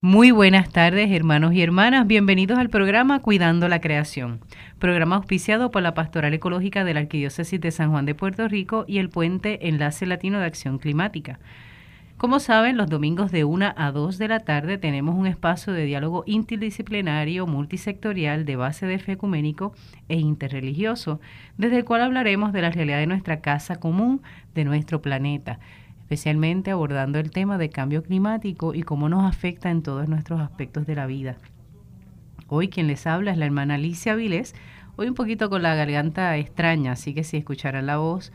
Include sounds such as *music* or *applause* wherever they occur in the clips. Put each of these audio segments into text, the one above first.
Muy buenas tardes, hermanos y hermanas. Bienvenidos al programa Cuidando la Creación, programa auspiciado por la Pastoral Ecológica de la Arquidiócesis de San Juan de Puerto Rico y el Puente Enlace Latino de Acción Climática. Como saben, los domingos de 1 a 2 de la tarde tenemos un espacio de diálogo interdisciplinario, multisectorial, de base de fe ecuménico e interreligioso, desde el cual hablaremos de la realidad de nuestra casa común, de nuestro planeta especialmente abordando el tema de cambio climático y cómo nos afecta en todos nuestros aspectos de la vida. Hoy quien les habla es la hermana Alicia Vilés, hoy un poquito con la garganta extraña, así que si escucharan la voz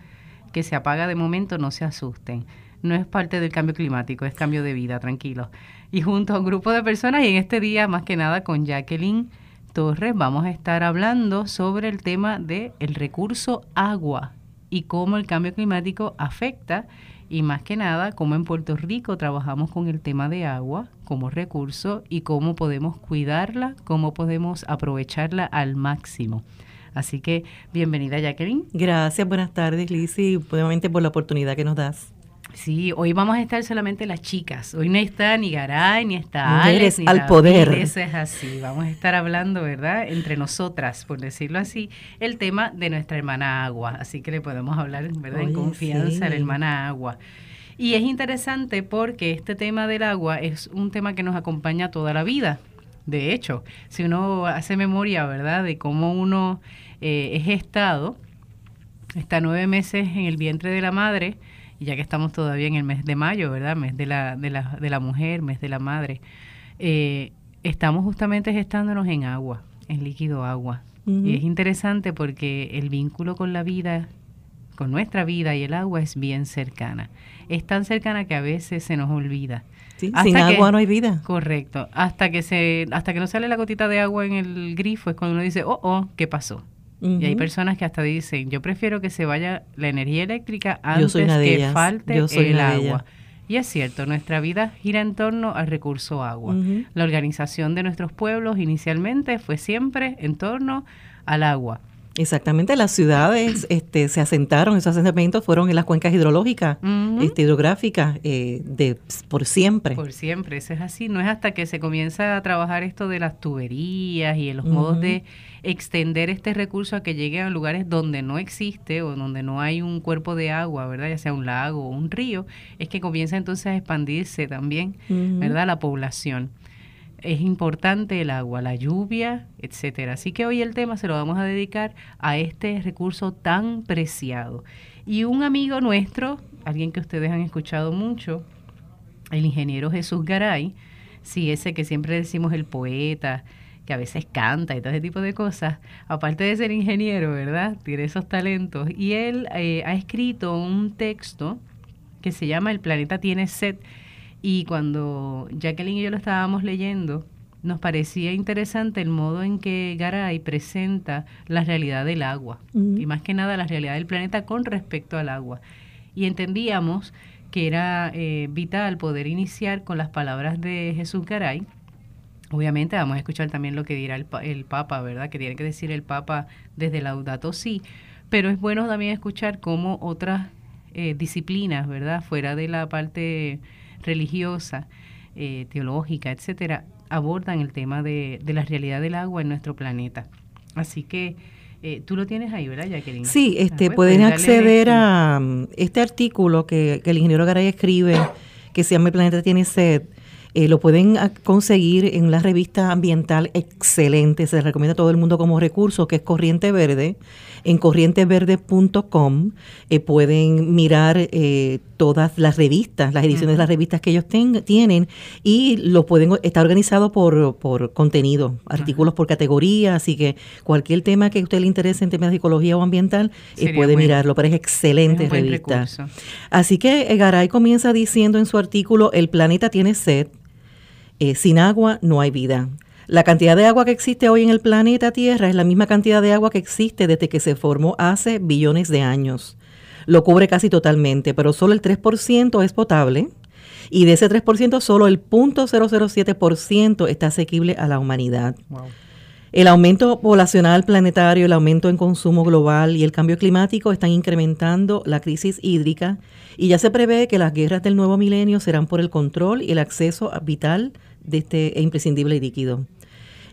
que se apaga de momento, no se asusten. No es parte del cambio climático, es cambio de vida, tranquilos. Y junto a un grupo de personas, y en este día más que nada con Jacqueline Torres, vamos a estar hablando sobre el tema del el recurso agua y cómo el cambio climático afecta y más que nada cómo en Puerto Rico trabajamos con el tema de agua como recurso y cómo podemos cuidarla, cómo podemos aprovecharla al máximo. Así que bienvenida Jacqueline. Gracias, buenas tardes Lizy, nuevamente por la oportunidad que nos das. Sí, hoy vamos a estar solamente las chicas. Hoy no está ni Garay, ni está Alex, ni al poder. Eso es así. Vamos a estar hablando, ¿verdad? Entre nosotras, por decirlo así, el tema de nuestra hermana Agua. Así que le podemos hablar, ¿verdad? en confianza a la hermana Agua. Y es interesante porque este tema del agua es un tema que nos acompaña toda la vida. De hecho, si uno hace memoria, ¿verdad?, de cómo uno eh, es estado, está nueve meses en el vientre de la madre, ya que estamos todavía en el mes de mayo, ¿verdad? Mes de la, de la, de la mujer, mes de la madre, eh, estamos justamente gestándonos en agua, en líquido agua. Y es interesante porque el vínculo con la vida, con nuestra vida y el agua es bien cercana. Es tan cercana que a veces se nos olvida. sin agua no hay vida. Correcto. Hasta que se, hasta que no sale la gotita de agua en el grifo es cuando uno dice, oh, oh, ¿qué pasó? Y hay personas que hasta dicen, yo prefiero que se vaya la energía eléctrica antes que falte el agua. Y es cierto, nuestra vida gira en torno al recurso agua. La organización de nuestros pueblos inicialmente fue siempre en torno al agua. Exactamente, las ciudades *clears throat* este, se asentaron, esos asentamientos fueron en las cuencas hidrológicas, este, hidrográficas, eh, de, por siempre. Por siempre, eso es así. No es hasta que se comienza a trabajar esto de las tuberías y en los modos de extender este recurso a que llegue a lugares donde no existe o donde no hay un cuerpo de agua, ¿verdad? Ya sea un lago o un río, es que comienza entonces a expandirse también, ¿verdad? La población es importante el agua, la lluvia, etcétera. Así que hoy el tema se lo vamos a dedicar a este recurso tan preciado. Y un amigo nuestro, alguien que ustedes han escuchado mucho, el ingeniero Jesús Garay, sí, ese que siempre decimos el poeta, que a veces canta y todo ese tipo de cosas, aparte de ser ingeniero, ¿verdad? Tiene esos talentos. Y él eh, ha escrito un texto que se llama El planeta tiene sed y cuando Jacqueline y yo lo estábamos leyendo, nos parecía interesante el modo en que Garay presenta la realidad del agua y más que nada la realidad del planeta con respecto al agua. Y entendíamos que era eh, vital poder iniciar con las palabras de Jesús Garay. Obviamente vamos a escuchar también lo que dirá el, el Papa, ¿verdad? Que tiene que decir el Papa desde Laudato Si, pero es bueno también escuchar cómo otras eh, disciplinas, ¿verdad? Fuera de la parte religiosa, eh, teológica, etcétera, abordan el tema de, de, la realidad del agua en nuestro planeta. Así que eh, tú lo tienes ahí, ¿verdad, Jacqueline? Sí, este, ah, pueden acceder a um, este artículo que, que, el ingeniero Garay escribe, que se llama El planeta tiene sed. Eh, lo pueden conseguir en la revista ambiental excelente, se recomienda a todo el mundo como recurso, que es Corriente Verde. En corrienteverde.com eh, pueden mirar eh, todas las revistas, las ediciones de las revistas que ellos tienen y lo pueden, está organizado por, por contenido, artículos por categoría, así que cualquier tema que a usted le interese en temas de ecología o ambiental, eh, puede mirarlo, pero es excelente revista. Así que Garay comienza diciendo en su artículo, el planeta tiene sed, sin agua no hay vida. La cantidad de agua que existe hoy en el planeta Tierra es la misma cantidad de agua que existe desde que se formó hace billones de años. Lo cubre casi totalmente, pero solo el 3% es potable y de ese 3% solo el 0.007% está asequible a la humanidad. El aumento poblacional planetario, el aumento en consumo global y el cambio climático están incrementando la crisis hídrica y ya se prevé que las guerras del nuevo milenio serán por el control y el acceso vital de este imprescindible líquido.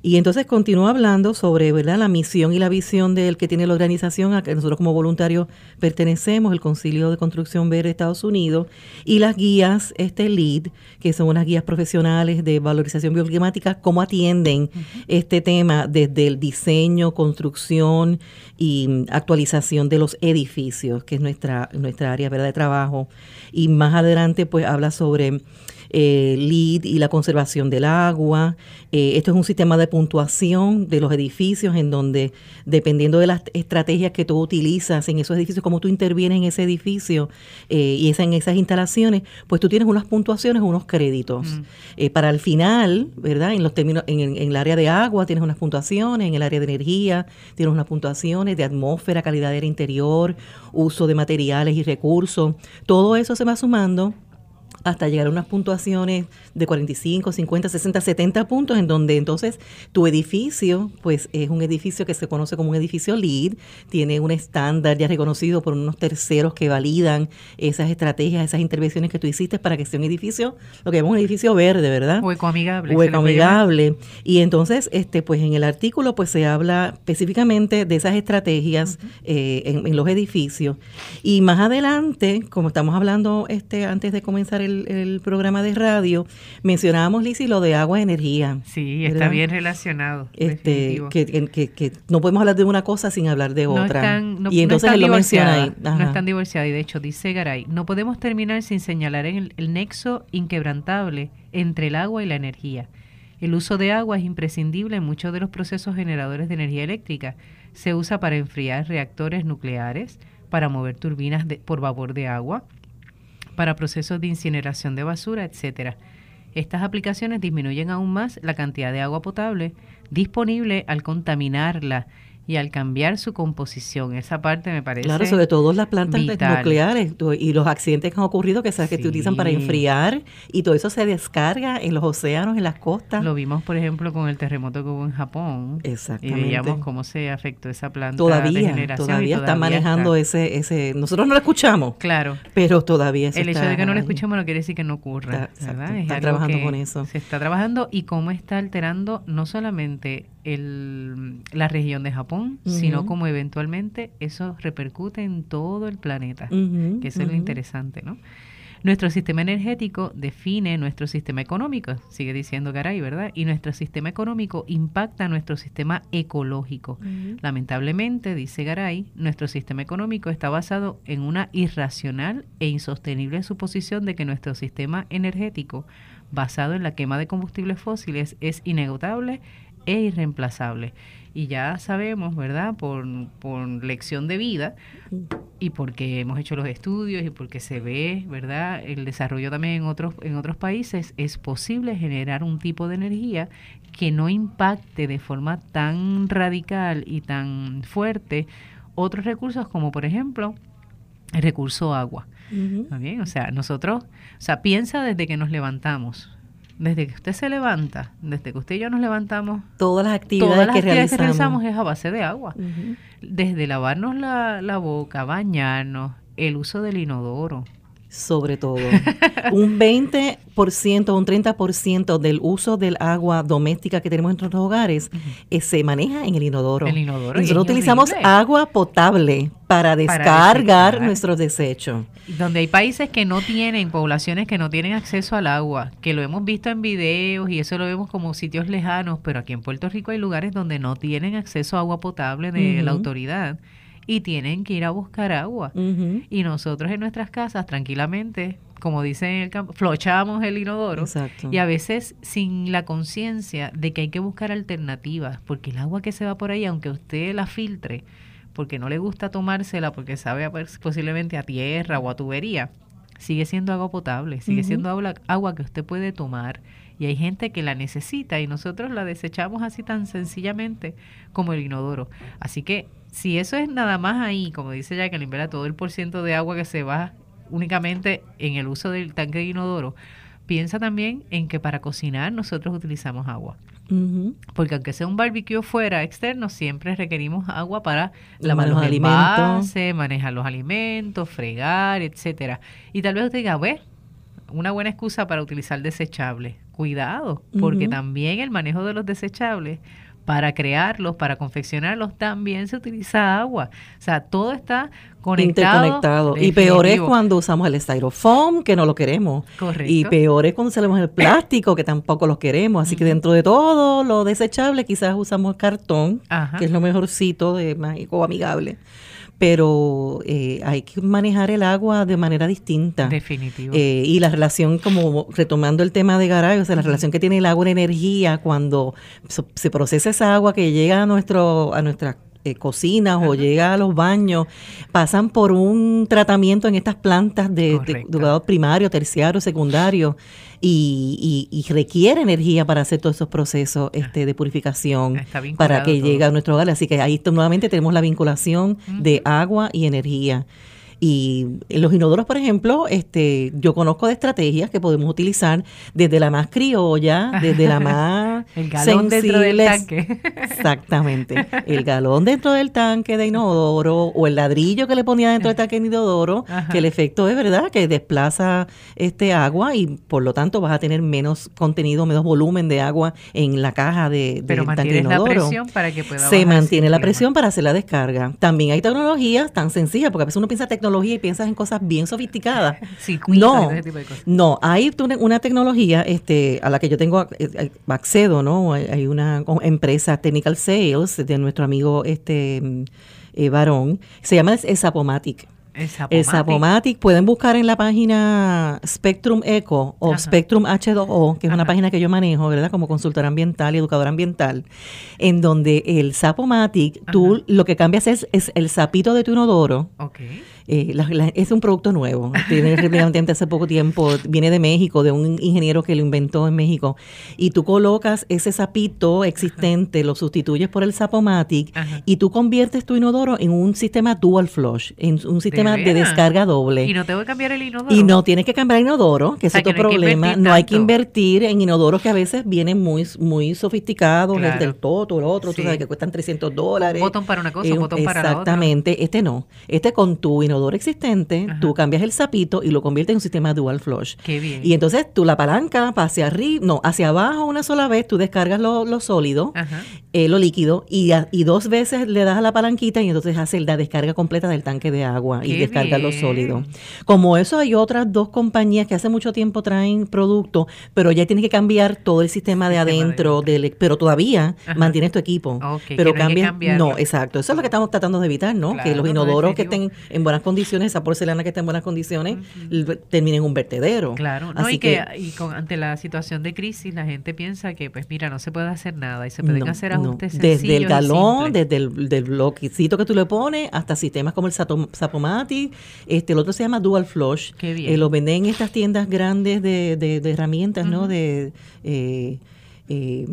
Y entonces continúa hablando sobre ¿verdad? la misión y la visión del que tiene la organización a que nosotros como voluntarios pertenecemos, el Concilio de Construcción Verde de Estados Unidos, y las guías, este LEED, que son unas guías profesionales de valorización bioclimática, cómo atienden este tema desde el diseño, construcción y actualización de los edificios, que es nuestra, nuestra área ¿verdad? de trabajo. Y más adelante pues habla sobre eh, LEED y la conservación del agua. Eh, esto es un sistema de puntuación de los edificios en donde, dependiendo de las estrategias que tú utilizas en esos edificios, cómo tú intervienes en ese edificio eh, y en esas instalaciones, pues tú tienes unas puntuaciones, unos créditos. Mm. Eh, para el final, ¿verdad? En los términos, en, en, el área de agua tienes unas puntuaciones, en el área de energía tienes unas puntuaciones de atmósfera, calidad del interior, uso de materiales y recursos. Todo eso se va sumando hasta llegar a unas puntuaciones de 45, 50, 60, 70 puntos, en donde entonces tu edificio, pues es un edificio que se conoce como un edificio LEED, tiene un estándar ya reconocido por unos terceros que validan esas estrategias, esas intervenciones que tú hiciste para que sea un edificio, lo que llamamos un edificio verde, ¿verdad? O ecoamigable. O ecoamigable. Y entonces, este, pues en el artículo, pues se habla específicamente de esas estrategias eh, en, en, los edificios. Y más adelante, como estamos hablando este, antes de comenzar el el, programa de radio, mencionábamos, Lizzy, lo de agua y energía. Sí, está bien relacionado. Este, que, que, no podemos hablar de una cosa sin hablar de otra. y entonces él lo menciona ahí. No están divorciados. Y de hecho, dice Garay, no podemos terminar sin señalar el, el nexo inquebrantable entre el agua y la energía. El uso de agua es imprescindible en muchos de los procesos generadores de energía eléctrica. Se usa para enfriar reactores nucleares, para mover turbinas de, por vapor de agua, para procesos de incineración de basura, etcétera. Estas aplicaciones disminuyen aún más la cantidad de agua potable disponible al contaminarla y al cambiar su composición. Esa parte me parece. Claro, sobre todo las plantas nucleares y los accidentes que han ocurrido que, sabes que se utilizan para enfriar y todo eso se descarga en los océanos, en las costas. Lo vimos, por ejemplo, con el terremoto que hubo en Japón. Exactamente. Y veíamos cómo se afectó esa planta. Todavía, todavía, todavía está manejando ese, ese. Nosotros no lo escuchamos. Claro. Pero todavía El hecho de que no lo escuchemos no quiere decir que no ocurra. Está, Está trabajando con eso. Se está trabajando y cómo está alterando no solamente el, la región de Japón, sino como eventualmente eso repercute en todo el planeta, que eso es lo interesante, ¿no? Nuestro sistema energético define nuestro sistema económico, sigue diciendo Garay, ¿verdad? Y nuestro sistema económico impacta nuestro sistema ecológico. Lamentablemente, dice Garay, nuestro sistema económico está basado en una irracional e insostenible suposición de que nuestro sistema energético, basado en la quema de combustibles fósiles, es inagotable e irreemplazable. Y ya sabemos, ¿verdad? Por, por lección de vida y porque hemos hecho los estudios y porque se ve, ¿verdad? El desarrollo también en otros, en otros países, es posible generar un tipo de energía que no impacte de forma tan radical y tan fuerte otros recursos como por ejemplo el recurso agua. O sea, nosotros, o sea, piensa desde que nos levantamos, desde que usted se levanta, desde que usted y yo nos levantamos, todas las actividades, que, realizamos. es a base de agua. Desde lavarnos la, la boca, bañarnos, el uso del inodoro, sobre todo. *laughs* un 20% o un 30% del uso del agua doméstica que tenemos en nuestros hogares eh, se maneja en el inodoro. El inodoro Nosotros utilizamos agua potable para descargar nuestros desechos. Donde hay países que no tienen, poblaciones que no tienen acceso al agua, que lo hemos visto en videos y eso lo vemos como sitios lejanos, pero aquí en Puerto Rico hay lugares donde no tienen acceso a agua potable de la autoridad y tienen que ir a buscar agua. Y nosotros en nuestras casas tranquilamente, como dicen en el campo, flochamos el inodoro. Y a veces sin la conciencia de que hay que buscar alternativas, porque el agua que se va por ahí, aunque usted la filtre, porque no le gusta tomársela, porque sabe posiblemente a tierra o a tubería, sigue siendo agua potable, sigue siendo agua, agua que usted puede tomar. Y hay gente que la necesita y nosotros la desechamos así tan sencillamente como el inodoro. Así que si eso es nada más ahí, como dice Jacqueline, ¿verdad? todo el porciento de agua que se va únicamente en el uso del tanque de inodoro, piensa también en que para cocinar nosotros utilizamos agua. Porque aunque sea un barbecue fuera externo, siempre requerimos agua para lavar los, alimentos, manejar los alimentos, fregar, etcétera. Y tal vez usted diga, una buena excusa para utilizar desechables. Cuidado, porque también el manejo de los desechables para crearlos, para confeccionarlos, también se utiliza agua. O sea, todo está conectado. Interconectado. Y peor es cuando usamos el styrofoam, que no lo queremos. Correcto. Y peor es cuando usamos el plástico, que tampoco lo queremos. Así que dentro de todo lo desechable, quizás usamos cartón, que es lo mejorcito, de mágico amigable pero eh, hay que manejar el agua de manera distinta. Definitivo. Eh, y la relación, como retomando el tema de Garay, o sea, la relación que tiene el agua en energía cuando se procesa esa agua que llega a nuestro a nuestra eh, cocinas o llega a los baños, pasan por un tratamiento en estas plantas de, de, primario, terciario, secundario y, y, requiere energía para hacer todos esos procesos este, de purificación para que llegue a nuestro hogar. Así que ahí nuevamente tenemos la vinculación de agua y energía. Y en los inodoros, por ejemplo, este, yo conozco de estrategias que podemos utilizar desde la más criolla, desde la más *laughs* el galón dentro del tanque. Exactamente. *laughs* El galón dentro del tanque de inodoro o el ladrillo que le ponía dentro del tanque de inodoro, que el efecto es verdad que desplaza este agua y por lo tanto vas a tener menos contenido, menos volumen de agua en la caja de, Pero tanque de inodoro. la presión para que pueda Se mantiene la presión para hacer la descarga. También hay tecnologías tan sencillas, porque a veces uno piensa tecnología y piensas en cosas bien sofisticadas. *laughs* no, no, hay una tecnología este, a la que yo tengo eh, eh, accedo, ¿no? Hay una empresa Technical Sales de nuestro amigo este eh, varón, se llama Esapomatic. El Sapomatic. pueden buscar en la página Spectrum Eco o Spectrum H2O, que es una página que yo manejo, ¿verdad? Como consultora ambiental y educadora ambiental, en donde el Sapomatic, tú lo que cambias es, es el sapito de tu inodoro. Okay eh, es un producto nuevo, *laughs* tiene relativamente hace poco tiempo, viene de México, de un ingeniero que lo inventó en México, y tú colocas ese sapito existente, lo sustituyes por el Sapomatic, y tú conviertes tu inodoro en un sistema dual flush, en un sistema ¿De, descarga doble. Y no tengo que cambiar el inodoro. Y no tienes que cambiar el inodoro, que es otro problema. No hay que invertir en inodoros que a veces vienen muy, muy sofisticados, el del Toto, el otro, tú sabes que cuestan 300 dólares. Botón para una cosa, botón para la otra. Exactamente, este no. Este con tu inodoro existente, tú cambias el sapito y lo conviertes en un sistema dual flush. Qué bien. Y entonces tú la palanca hacia arriba, no, hacia abajo una sola vez, tú descargas lo, sólido, eh, lo líquido, y, y, dos veces le das a la palanquita y entonces hace la descarga completa del tanque de agua y descarga lo sólido. Como eso hay otras dos compañías que hace mucho tiempo traen productos, pero ya tienes que cambiar todo el sistema de adentro, del, pero todavía mantienes tu equipo. pero cambia, no, exacto. Eso es lo que estamos tratando de evitar, ¿no? que los inodoros que estén en buenas condiciones, esa porcelana que está en buenas condiciones, termine en un vertedero. Claro, Así y que, y con, ante la situación de crisis la gente piensa que pues mira, no se puede hacer nada y se pueden hacer ajustes Desde el galón, desde el del bloquecito que tú le pones hasta sistemas como el Sapomatic, este el otro se llama Dual Flush. Qué bien. Eh, lo venden en estas tiendas grandes de, de, herramientas, ¿no? De eh, eh,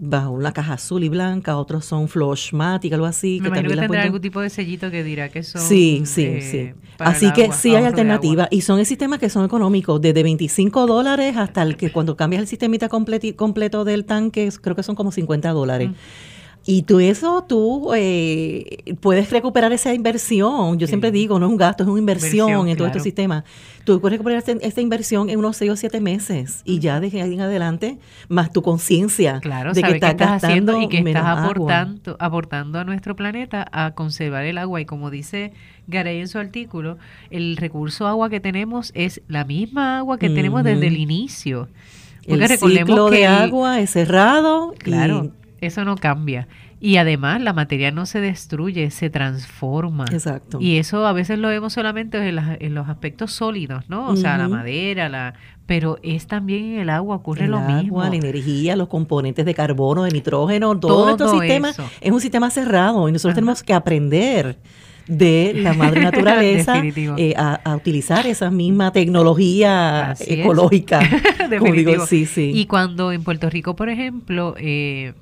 bajo una caja azul y blanca, otros son Floshmatic, algo así. Me que también que tendrá algún tipo de sellito que dirá que son. Sí, sí, eh, sí. Así que sí hay alternativas y son sistemas que son económicos, desde 25 dólares hasta el que cuando cambias el sistemita completo del tanque, creo que son como 50 dólares. Y tú eso, tú eh, puedes recuperar esa inversión. Yo siempre digo, no es un gasto, es una inversión, en todo este sistema. Tú puedes recuperar esta, inversión en unos seis o siete meses y ya desde ahí en adelante, más tu conciencia de que estás, haciendo y que estás aportando, aportando a nuestro planeta a conservar el agua. Y como dice Garay en su artículo, el recurso agua que tenemos es la misma agua que tenemos desde el inicio. Porque el ciclo que de agua es cerrado. Claro. Eso no cambia. Y además la materia no se destruye, se transforma. Exacto. Y eso a veces lo vemos solamente en, los aspectos sólidos, ¿no? O sea, la madera, la pero es también en el agua, ocurre lo agua, mismo. La energía, los componentes de carbono, de nitrógeno, todo, nuestro sistema es un sistema cerrado y nosotros tenemos que aprender de la madre *laughs* naturaleza eh, a, utilizar esa misma tecnología ecológica. *laughs* sí, sí. Y cuando en Puerto Rico, por ejemplo, eh,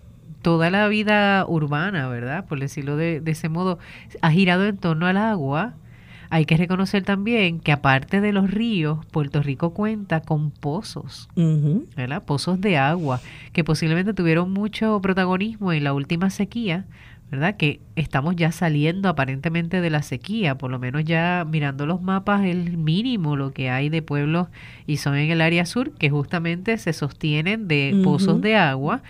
toda la vida urbana, ¿verdad? Por decirlo de, ese modo, ha girado en torno al agua. Hay que reconocer también que aparte de los ríos, Puerto Rico cuenta con pozos, ¿verdad? Pozos de agua, que posiblemente tuvieron mucho protagonismo en la última sequía, ¿verdad? Que estamos ya saliendo aparentemente de la sequía, por lo menos ya mirando los mapas el mínimo lo que hay de pueblos y son en el área sur que justamente se sostienen de pozos de agua.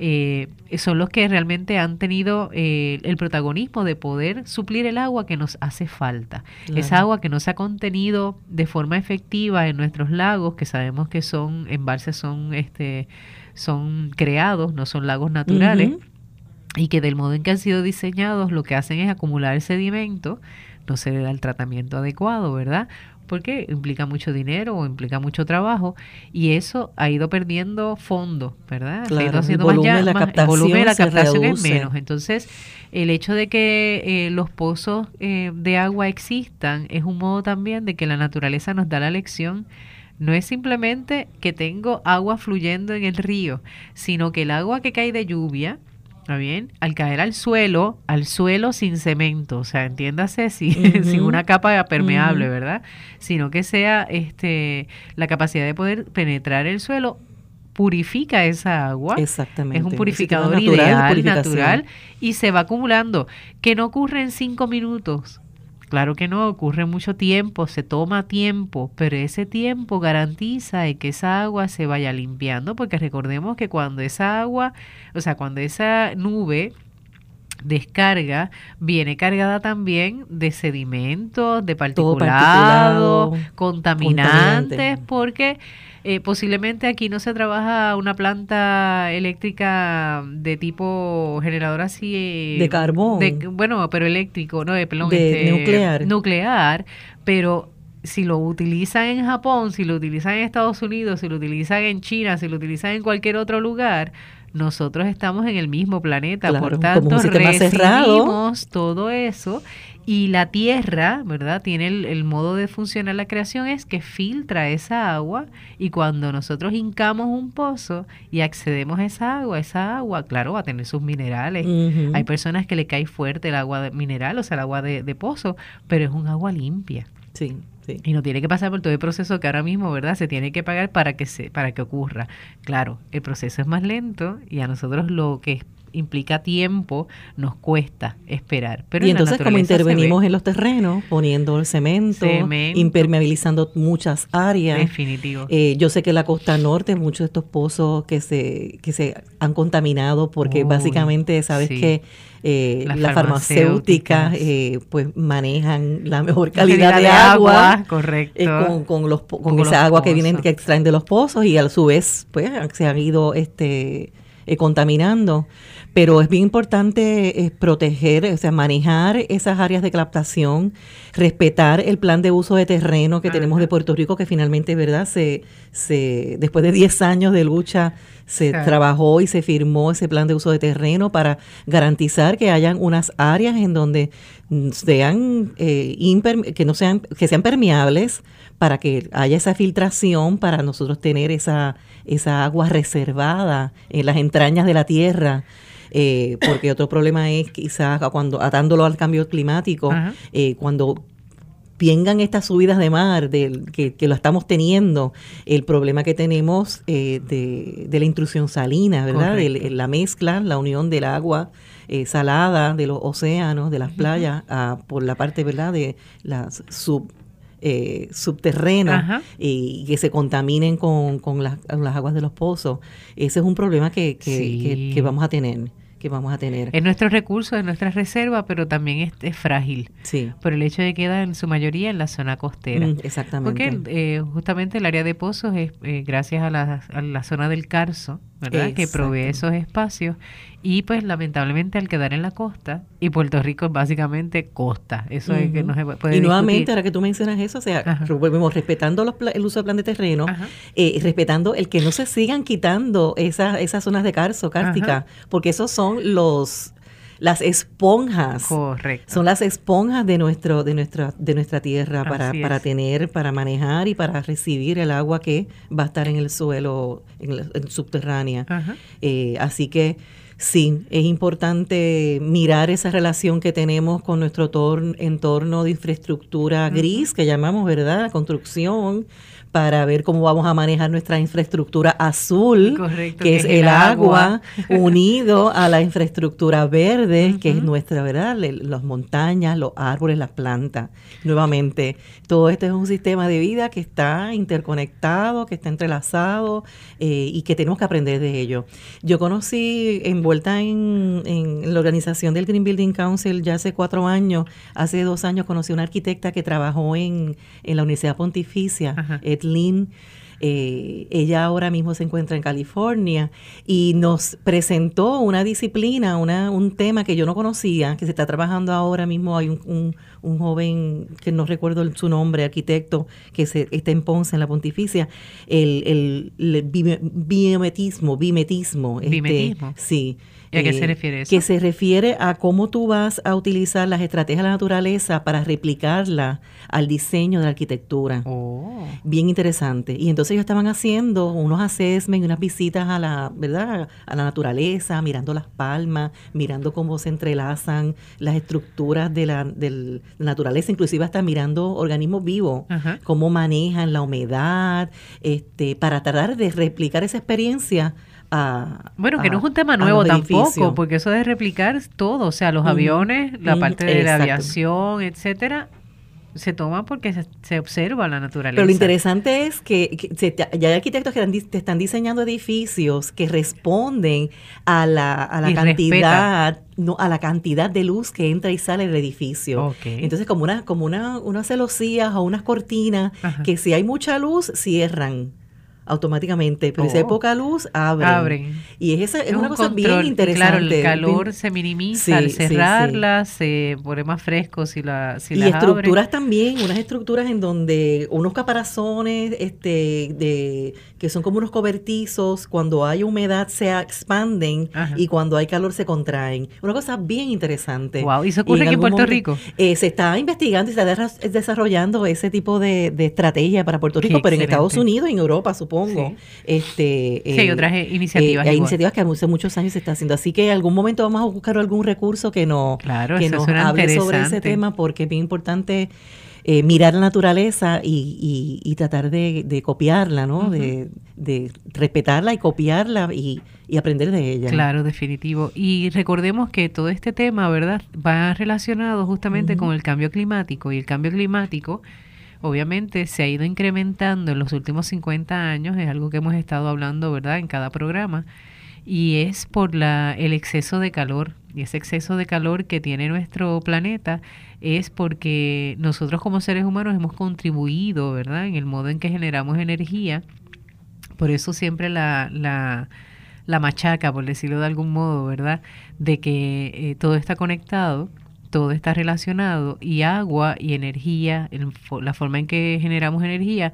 Eh, son los que realmente han tenido eh, el protagonismo de poder suplir el agua que nos hace falta. Esa agua que no se ha contenido de forma efectiva en nuestros lagos, que sabemos que son embalses son este son creados, no son lagos naturales y que del modo en que han sido diseñados lo que hacen es acumular el sedimento, no se le da el tratamiento adecuado, ¿verdad? Porque implica mucho dinero o implica mucho trabajo y eso ha ido perdiendo fondo, ¿verdad? Claro, ha ido haciendo el volumen, la captación, la captación es menos. Entonces, el hecho de que eh, los pozos eh, de agua existan es un modo también de que la naturaleza nos da la lección no es simplemente que tengo agua fluyendo en el río, sino que el agua que cae de lluvia, ¿Está bien? Al caer al suelo, al suelo sin cemento, o sea, entiéndase, sin, *laughs* sin una capa permeable, ¿verdad? Sino que sea este la capacidad de poder penetrar el suelo purifica esa agua. Exactamente. Es un purificador ideal, natural, y se va acumulando. Que no ocurre en cinco minutos, Claro que no, ocurre mucho tiempo, se toma tiempo, pero ese tiempo garantiza que esa agua se vaya limpiando, porque recordemos que cuando esa agua, o sea, cuando esa nube descarga viene cargada también de sedimentos, de particulados, contaminantes, porque eh, posiblemente aquí no se trabaja una planta eléctrica de tipo generador así. Eh, de carbón. bueno, pero eléctrico, no, de, perdón, este, nuclear. Nuclear, pero si lo utilizan en Japón, si lo utilizan en Estados Unidos, si lo utilizan en China, si lo utilizan en cualquier otro lugar, nosotros estamos en el mismo planeta, por tanto recibimos todo eso y la Tierra, ¿verdad? Tiene el, modo de funcionar la creación es que filtra esa agua y cuando nosotros hincamos un pozo y accedemos a esa agua, esa agua, claro, va a tener sus minerales. Hay personas que le cae fuerte el agua mineral, o sea, el agua de, de pozo, pero es un agua limpia. Sí. Y no tiene que pasar por todo el proceso que ahora mismo, ¿verdad? Se tiene que pagar para que se, para que ocurra. Claro, el proceso es más lento y a nosotros lo que implica tiempo nos cuesta esperar. Pero y entonces como intervenimos en los terrenos, poniendo el cemento, impermeabilizando muchas áreas. Definitivo. Eh, yo sé que la costa norte, muchos de estos pozos que se, que se han contaminado porque básicamente sabes que eh, las, farmacéuticas, eh, pues manejan la mejor calidad, de, agua, correcto. Eh, con, con, los, con, esa agua que vienen que extraen de los pozos y a su vez pues se han ido este contaminando pero es bien importante eh, proteger, o sea, manejar esas áreas de captación, respetar el plan de uso de terreno que tenemos de Puerto Rico, que finalmente, ¿verdad? Se, se, después de 10 años de lucha, se trabajó y se firmó ese plan de uso de terreno para garantizar que hayan unas áreas en donde sean eh, que no sean que sean permeables para que haya esa filtración para nosotros tener esa esa agua reservada en las entrañas de la tierra eh, porque otro problema es quizás cuando atándolo al cambio climático, eh, cuando vengan estas subidas de mar del, que, lo estamos teniendo, el problema que tenemos eh, de, la intrusión salina, ¿verdad? De, la mezcla, la unión del agua salada de los océanos, de las playas, por la parte, ¿verdad? De las sub subterráneas y que se contaminen con, con, las, aguas de los pozos. Ese es un problema que, que vamos a tener que vamos a tener. Es nuestro recurso, es nuestra reserva, pero también es, frágil. Sí. Por el hecho de que queda en su mayoría en la zona costera. Mm, exactamente. Porque eh, justamente el área de pozos es eh, gracias a la, a la zona del Carso, ¿verdad? Que provee esos espacios y pues lamentablemente al quedar en la costa, y Puerto Rico es básicamente costa, eso es que no se puede Y nuevamente, ahora que tú mencionas eso, o sea, volvemos respetando los, el uso del plan de terreno, eh, respetando el que no se sigan quitando esas, esas zonas de carso, cárstica, porque esos son los las esponjas. Correcto. Son las esponjas de nuestro, de nuestra, de nuestra tierra para, para tener, para manejar y para recibir el agua que va a estar en el suelo, en, subterránea. Eh, así que Sí, es importante mirar esa relación que tenemos con nuestro entorno de infraestructura gris, que llamamos, ¿verdad? Construcción, para ver cómo vamos a manejar nuestra infraestructura azul, que, es, el agua, *laughs* unido a la infraestructura verde, que es nuestra, ¿verdad? Las montañas, los árboles, las plantas. Nuevamente, todo esto es un sistema de vida que está interconectado, que está entrelazado eh, y que tenemos que aprender de ello. Yo conocí, envuelta en, la organización del Green Building Council ya hace cuatro años, hace dos años conocí a una arquitecta que trabajó en, la Universidad Pontificia, Lynn. Eh, ella ahora mismo se encuentra en California y nos presentó una disciplina, una, un tema que yo no conocía, que se está trabajando ahora mismo. Hay un, un, joven que no recuerdo su nombre, arquitecto, que se, está en Ponce, en la Pontificia, el, el, bimetismo, bimetismo. Este, bimetismo. sí. ¿Y a qué se eh, refiere eso? Que se refiere a cómo tú vas a utilizar las estrategias de la naturaleza para replicarla al diseño de la arquitectura. Oh. Bien interesante. Y entonces ellos estaban haciendo unos assessments y unas visitas a la, ¿verdad? A la naturaleza, mirando las palmas, mirando cómo se entrelazan las estructuras de la, de la naturaleza, inclusive hasta mirando organismos vivos, cómo manejan la humedad, este, para tratar de replicar esa experiencia bueno, que no es un tema nuevo tampoco, porque eso de replicar todo, o sea, los aviones, la parte de la aviación, etcétera, se toma porque se, observa la naturaleza. Pero lo interesante es que, ya hay arquitectos que te están diseñando edificios que responden a la, a la cantidad no a la cantidad de luz que entra y sale del edificio. Entonces como una como una unas celosías o unas cortinas que si hay mucha luz cierran automáticamente, pero si hay oh. poca luz, abren. Y es, esa, es, una cosa bien interesante. Claro, el calor se minimiza al cerrarlas, se pone más fresco si, la, si y estructuras también, unas estructuras en donde unos caparazones este, de, que son como unos cobertizos, cuando hay humedad se expanden y cuando hay calor se contraen. Una cosa bien interesante. Wow, ¿y se ocurre aquí en Puerto Rico? Eh, se está investigando y se está desarrollando ese tipo de, estrategia para Puerto Rico, pero en Estados Unidos y en Europa, supongo pongo. Este, sí, hay otras eh, iniciativas. Eh, hay iniciativas que hace muchos años se está haciendo. Así que en algún momento vamos a buscar algún recurso que, no, que nos hable sobre ese tema porque es bien importante eh, mirar la naturaleza y, y, tratar de, copiarla, ¿no? de, respetarla y copiarla y, aprender de ella. Claro, definitivo. Y recordemos que todo este tema, ¿verdad?, va relacionado justamente con el cambio climático y el cambio climático obviamente se ha ido incrementando en los últimos 50 años, es algo que hemos estado hablando, ¿verdad?, en cada programa, y es por la, el exceso de calor. Y ese exceso de calor que tiene nuestro planeta es porque nosotros como seres humanos hemos contribuido, ¿verdad?, en el modo en que generamos energía. Por eso siempre la, la, la machaca, por decirlo de algún modo, ¿verdad?, de que eh, todo está conectado todo está relacionado y agua y energía, la forma en que generamos energía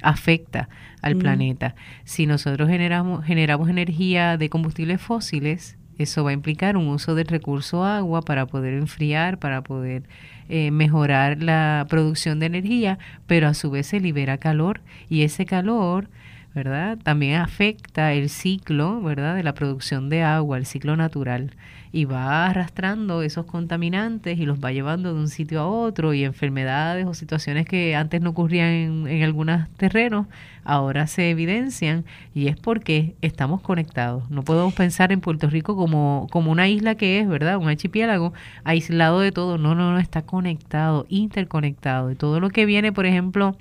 afecta al mm. planeta. Si nosotros generamos, generamos energía de combustibles fósiles, eso va a implicar un uso del recurso agua para poder enfriar, para poder eh, mejorar la producción de energía, pero a su vez se libera calor y ese calor ¿verdad? También afecta el ciclo, ¿verdad? De la producción de agua, el ciclo natural, y va arrastrando esos contaminantes y los va llevando de un sitio a otro y enfermedades o situaciones que antes no ocurrían en, en algunos terrenos, ahora se evidencian y es porque estamos conectados. No podemos pensar en Puerto Rico como, como una isla que es, ¿verdad? Un archipiélago aislado de todo. No, no, no, está conectado, interconectado. Y todo lo que viene, por ejemplo,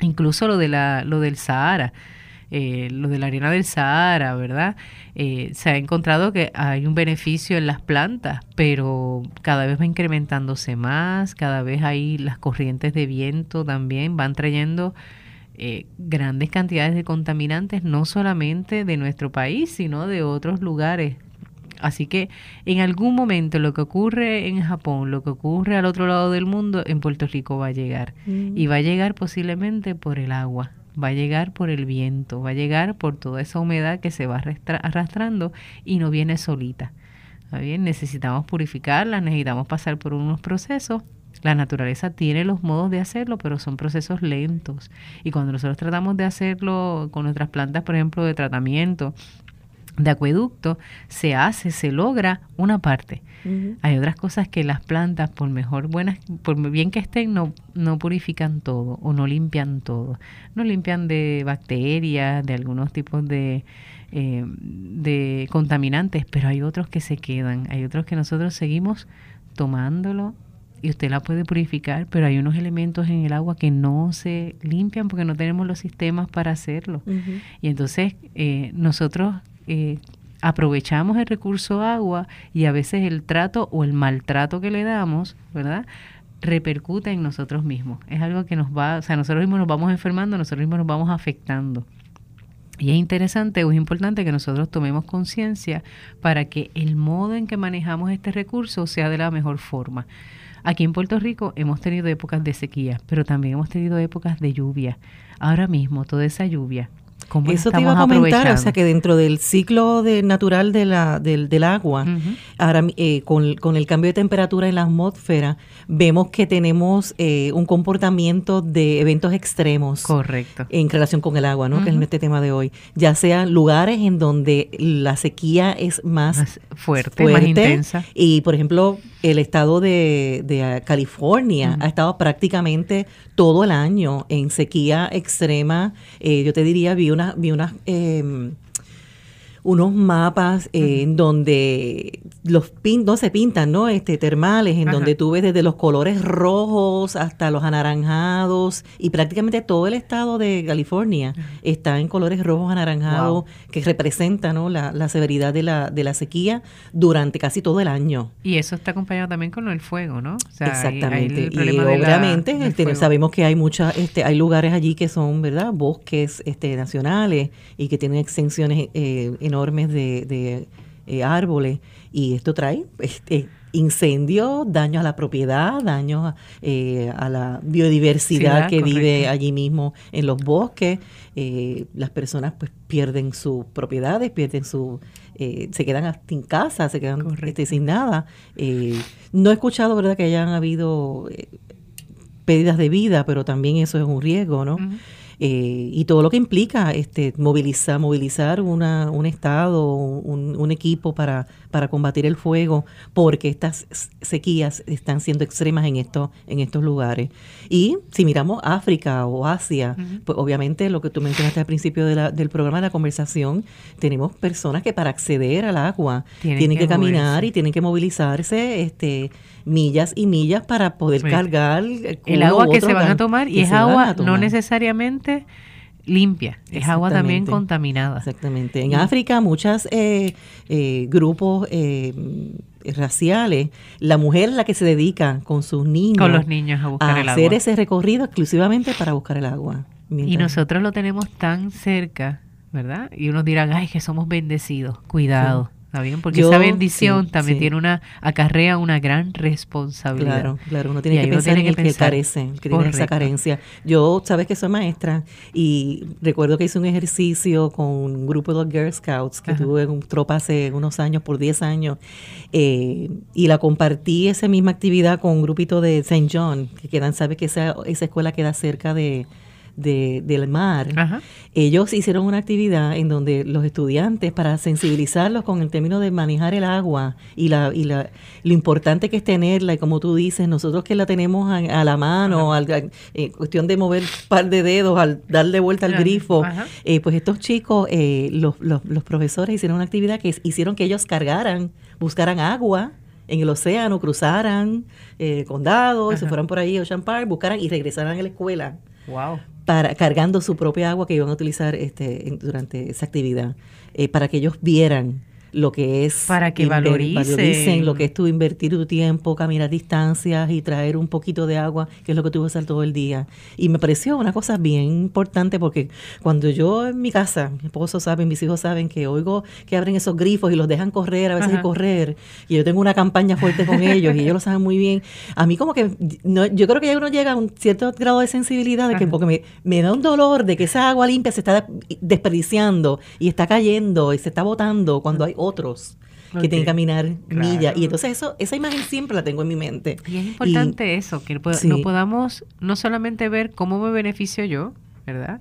incluso lo, de la, lo del Sahara. Eh, lo de la arena del Sahara, ¿verdad? Eh, se ha encontrado que hay un beneficio en las plantas, pero cada vez va incrementándose más, cada vez hay las corrientes de viento también van trayendo eh, grandes cantidades de contaminantes, no solamente de nuestro país, sino de otros lugares. Así que en algún momento lo que ocurre en Japón, lo que ocurre al otro lado del mundo, en Puerto Rico va a llegar. Mm. Y va a llegar posiblemente por el agua, va a llegar por el viento, va a llegar por toda esa humedad que se va arrastrando y no viene solita. bien? Necesitamos purificarla, necesitamos pasar por unos procesos. La naturaleza tiene los modos de hacerlo, pero son procesos lentos. Y cuando nosotros tratamos de hacerlo con nuestras plantas, por ejemplo, de tratamiento, de acueducto, se hace, se logra una parte. Hay otras cosas que las plantas, por mejor buenas, por bien que estén, no, no purifican todo o no limpian todo. No limpian de bacterias, de algunos tipos de, eh, de contaminantes, pero hay otros que se quedan. Hay otros que nosotros seguimos tomándolo y usted la puede purificar, pero hay unos elementos en el agua que no se limpian porque no tenemos los sistemas para hacerlo. Y entonces eh, nosotros eh, aprovechamos el recurso agua y a veces el trato o el maltrato que le damos, ¿verdad? repercute en nosotros mismos. Es algo que nos va, o sea, nosotros mismos nos vamos enfermando, nosotros mismos nos vamos afectando. Y es interesante o es importante que nosotros tomemos conciencia para que el modo en que manejamos este recurso sea de la mejor forma. Aquí en Puerto Rico hemos tenido épocas de sequía, pero también hemos tenido épocas de lluvia. Ahora mismo, toda esa lluvia eso te iba a comentar, o sea que dentro del ciclo de, natural de la, del, del agua, ahora eh, con, con, el cambio de temperatura en la atmósfera, vemos que tenemos eh, un comportamiento de eventos extremos. Correcto. En relación con el agua, ¿no? Que es este tema de hoy. Ya sean lugares en donde la sequía es más, fuerte, más intensa. Y, por ejemplo, el estado de, de California ha estado prácticamente todo el año en sequía extrema. Eh, yo te diría, vi una, vi unas eh, unos mapas eh, en donde los pin, no se pintan, ¿no? Este termales en donde tú ves desde los colores rojos hasta los anaranjados y prácticamente todo el estado de California está en colores rojos anaranjados que representa, ¿no? La, la, severidad de la de la sequía durante casi todo el año. Y eso está acompañado también con el fuego, ¿no? Exactamente. y obviamente este, sabemos que hay muchas este hay lugares allí que son, ¿verdad? Bosques este nacionales y que tienen extensiones eh, enormes de, eh, árboles y esto trae este, incendios, daños a la propiedad, daños eh, a la biodiversidad que vive allí mismo en los bosques. Eh, las personas pues pierden sus propiedades, pierden su, se quedan sin casa, se quedan este, sin nada. no he escuchado, verdad, que hayan habido pérdidas de vida, pero también eso es un riesgo, ¿no? Eh, y todo lo que implica este, movilizar, movilizar una, un Estado, un, un, equipo para, para combatir el fuego, porque estas sequías están siendo extremas en, esto, en estos lugares. Y si miramos África o Asia, pues obviamente lo que tú mencionaste al principio de la, del programa de la conversación, tenemos personas que para acceder al agua tienen, que, caminar y tienen que movilizarse este, millas y millas para poder cargar el agua que se van a tomar y es agua no necesariamente limpia, es agua también contaminada. Exactamente. En África muchos eh, eh, grupos eh, raciales, la mujer es la que se dedica con sus niños, con los niños a buscar el agua. hacer ese recorrido exclusivamente para buscar el agua. Y nosotros lo tenemos tan cerca, ¿verdad? Y unos dirán, ay, que somos bendecidos. Cuidado. Está bien, porque esa bendición también tiene una, acarrea una gran responsabilidad. Claro, claro, uno tiene que pensar en el que carece, que tiene esa carencia. Yo, sabes que soy maestra y recuerdo que hice un ejercicio con un grupo de Girl Scouts que tuve en un tropa hace unos años, por 10 años, eh, y la compartí esa misma actividad con un grupito de St. John, que quedan, sabes que esa, esa escuela queda cerca de de, del mar, ellos hicieron una actividad en donde los estudiantes, para sensibilizarlos con el término de manejar el agua y, la, y la, lo importante que es tenerla, y como tú dices, nosotros que la tenemos a, la mano, al, eh, cuestión de mover un par de dedos, al darle vuelta al grifo, eh, pues estos chicos, eh, los, los, los profesores hicieron una actividad que hicieron que ellos cargaran, buscaran agua, en el océano, cruzaran eh, condados, se fueran por ahí a Ocean Park, buscaran y regresaran a la escuela. Wow para cargando su propia agua que iban a utilizar este, durante esa actividad, eh, para que ellos vieran lo que es para que valoricen. lo que es tu invertir tu tiempo, caminar distancias y traer un poquito de agua, que es lo que tú vas a hacer todo el día. Y me pareció una cosa bien importante porque cuando yo en mi casa, mi esposo sabe, mis hijos saben que oigo que abren esos grifos y los dejan correr, a veces correr, y yo tengo una campaña fuerte con *laughs* ellos y ellos lo saben muy bien. A mí como que no, yo creo que ya uno llega a un cierto grado de sensibilidad de que porque me, me da un dolor de que esa agua limpia se está desperdiciando y está cayendo y se está botando cuando hay otros que tienen que caminar millas. Y entonces eso, esa imagen siempre la tengo en mi mente. Y es importante eso, que no podamos no solamente ver cómo me beneficio yo, ¿verdad?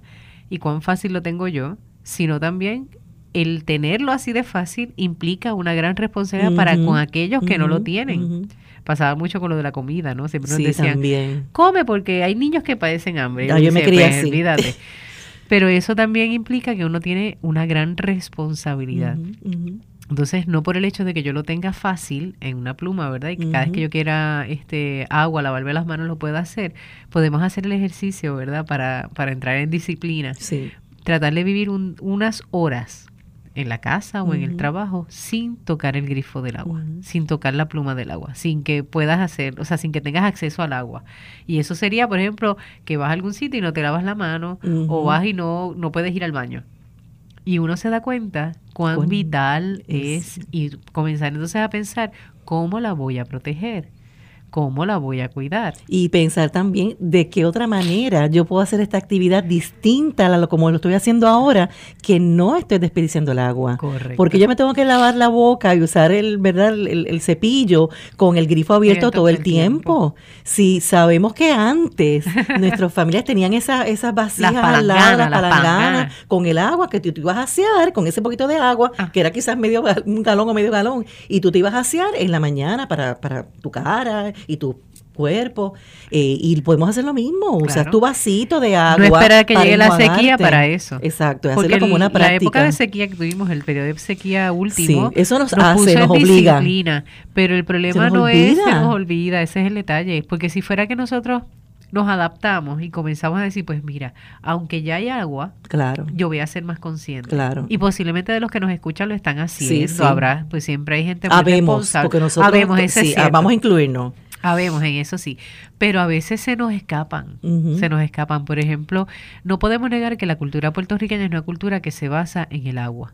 Y cuán fácil lo tengo yo, sino también el tenerlo así de fácil implica una gran responsabilidad para con aquellos que no lo tienen. Pasaba mucho con lo de la comida, ¿no? Siempre nos decían, come porque hay niños que padecen hambre. Ah, yo me crié pues, así. *laughs* Pero eso también implica que uno tiene una gran responsabilidad. Entonces, no por el hecho de que yo lo tenga fácil en una pluma, ¿verdad? Y que cada vez que yo quiera este agua, lavarme las manos, lo pueda hacer. Podemos hacer el ejercicio, ¿verdad? Para, para entrar en disciplina. Sí. Tratar de vivir unas horas en la casa o en el trabajo sin tocar el grifo del agua, sin tocar la pluma del agua, sin que puedas hacer, o sea, sin que tengas acceso al agua. Y eso sería, por ejemplo, que vas a algún sitio y no te lavas la mano o vas y no, no puedes ir al baño. Y uno se da cuenta cuán vital es ir, comenzar entonces a pensar cómo la voy a proteger cómo la voy a cuidar. Y pensar también de qué otra manera yo puedo hacer esta actividad distinta a lo como lo estoy haciendo ahora, que no estoy desperdiciando el agua. Correcto. Porque yo me tengo que lavar la boca y usar el, ¿verdad? el, cepillo con el grifo abierto todo el tiempo. Si sabemos que antes *laughs* nuestras familias tenían esa, esas vasijas al lado, la con el agua que tú te ibas a asear, con ese poquito de agua, ah. que era quizás medio un galón o medio galón, y tú te ibas a asear en la mañana para, para tu cara y tu cuerpo. Eh, y podemos hacer lo mismo, usar tu vasito de agua. No esperar que llegue la sequía para eso. Exacto, hacerlo como una práctica. La época de sequía que tuvimos, el periodo de sequía último, eso nos, hace, nos obliga. Disciplina, pero el problema no es que nos olvida, ese es el detalle. Porque si fuera que nosotros nos adaptamos y comenzamos a decir, pues mira, aunque ya hay agua, claro. yo voy a ser más consciente. Claro. Y posiblemente de los que nos escuchan lo están haciendo. Sí, Habrá, pues siempre hay gente muy Habemos, porque nosotros Habemos, ese vamos a incluirnos. Habemos en eso sí, pero a veces se nos escapan, se nos escapan. Por ejemplo, no podemos negar que la cultura puertorriqueña es una cultura que se basa en el agua.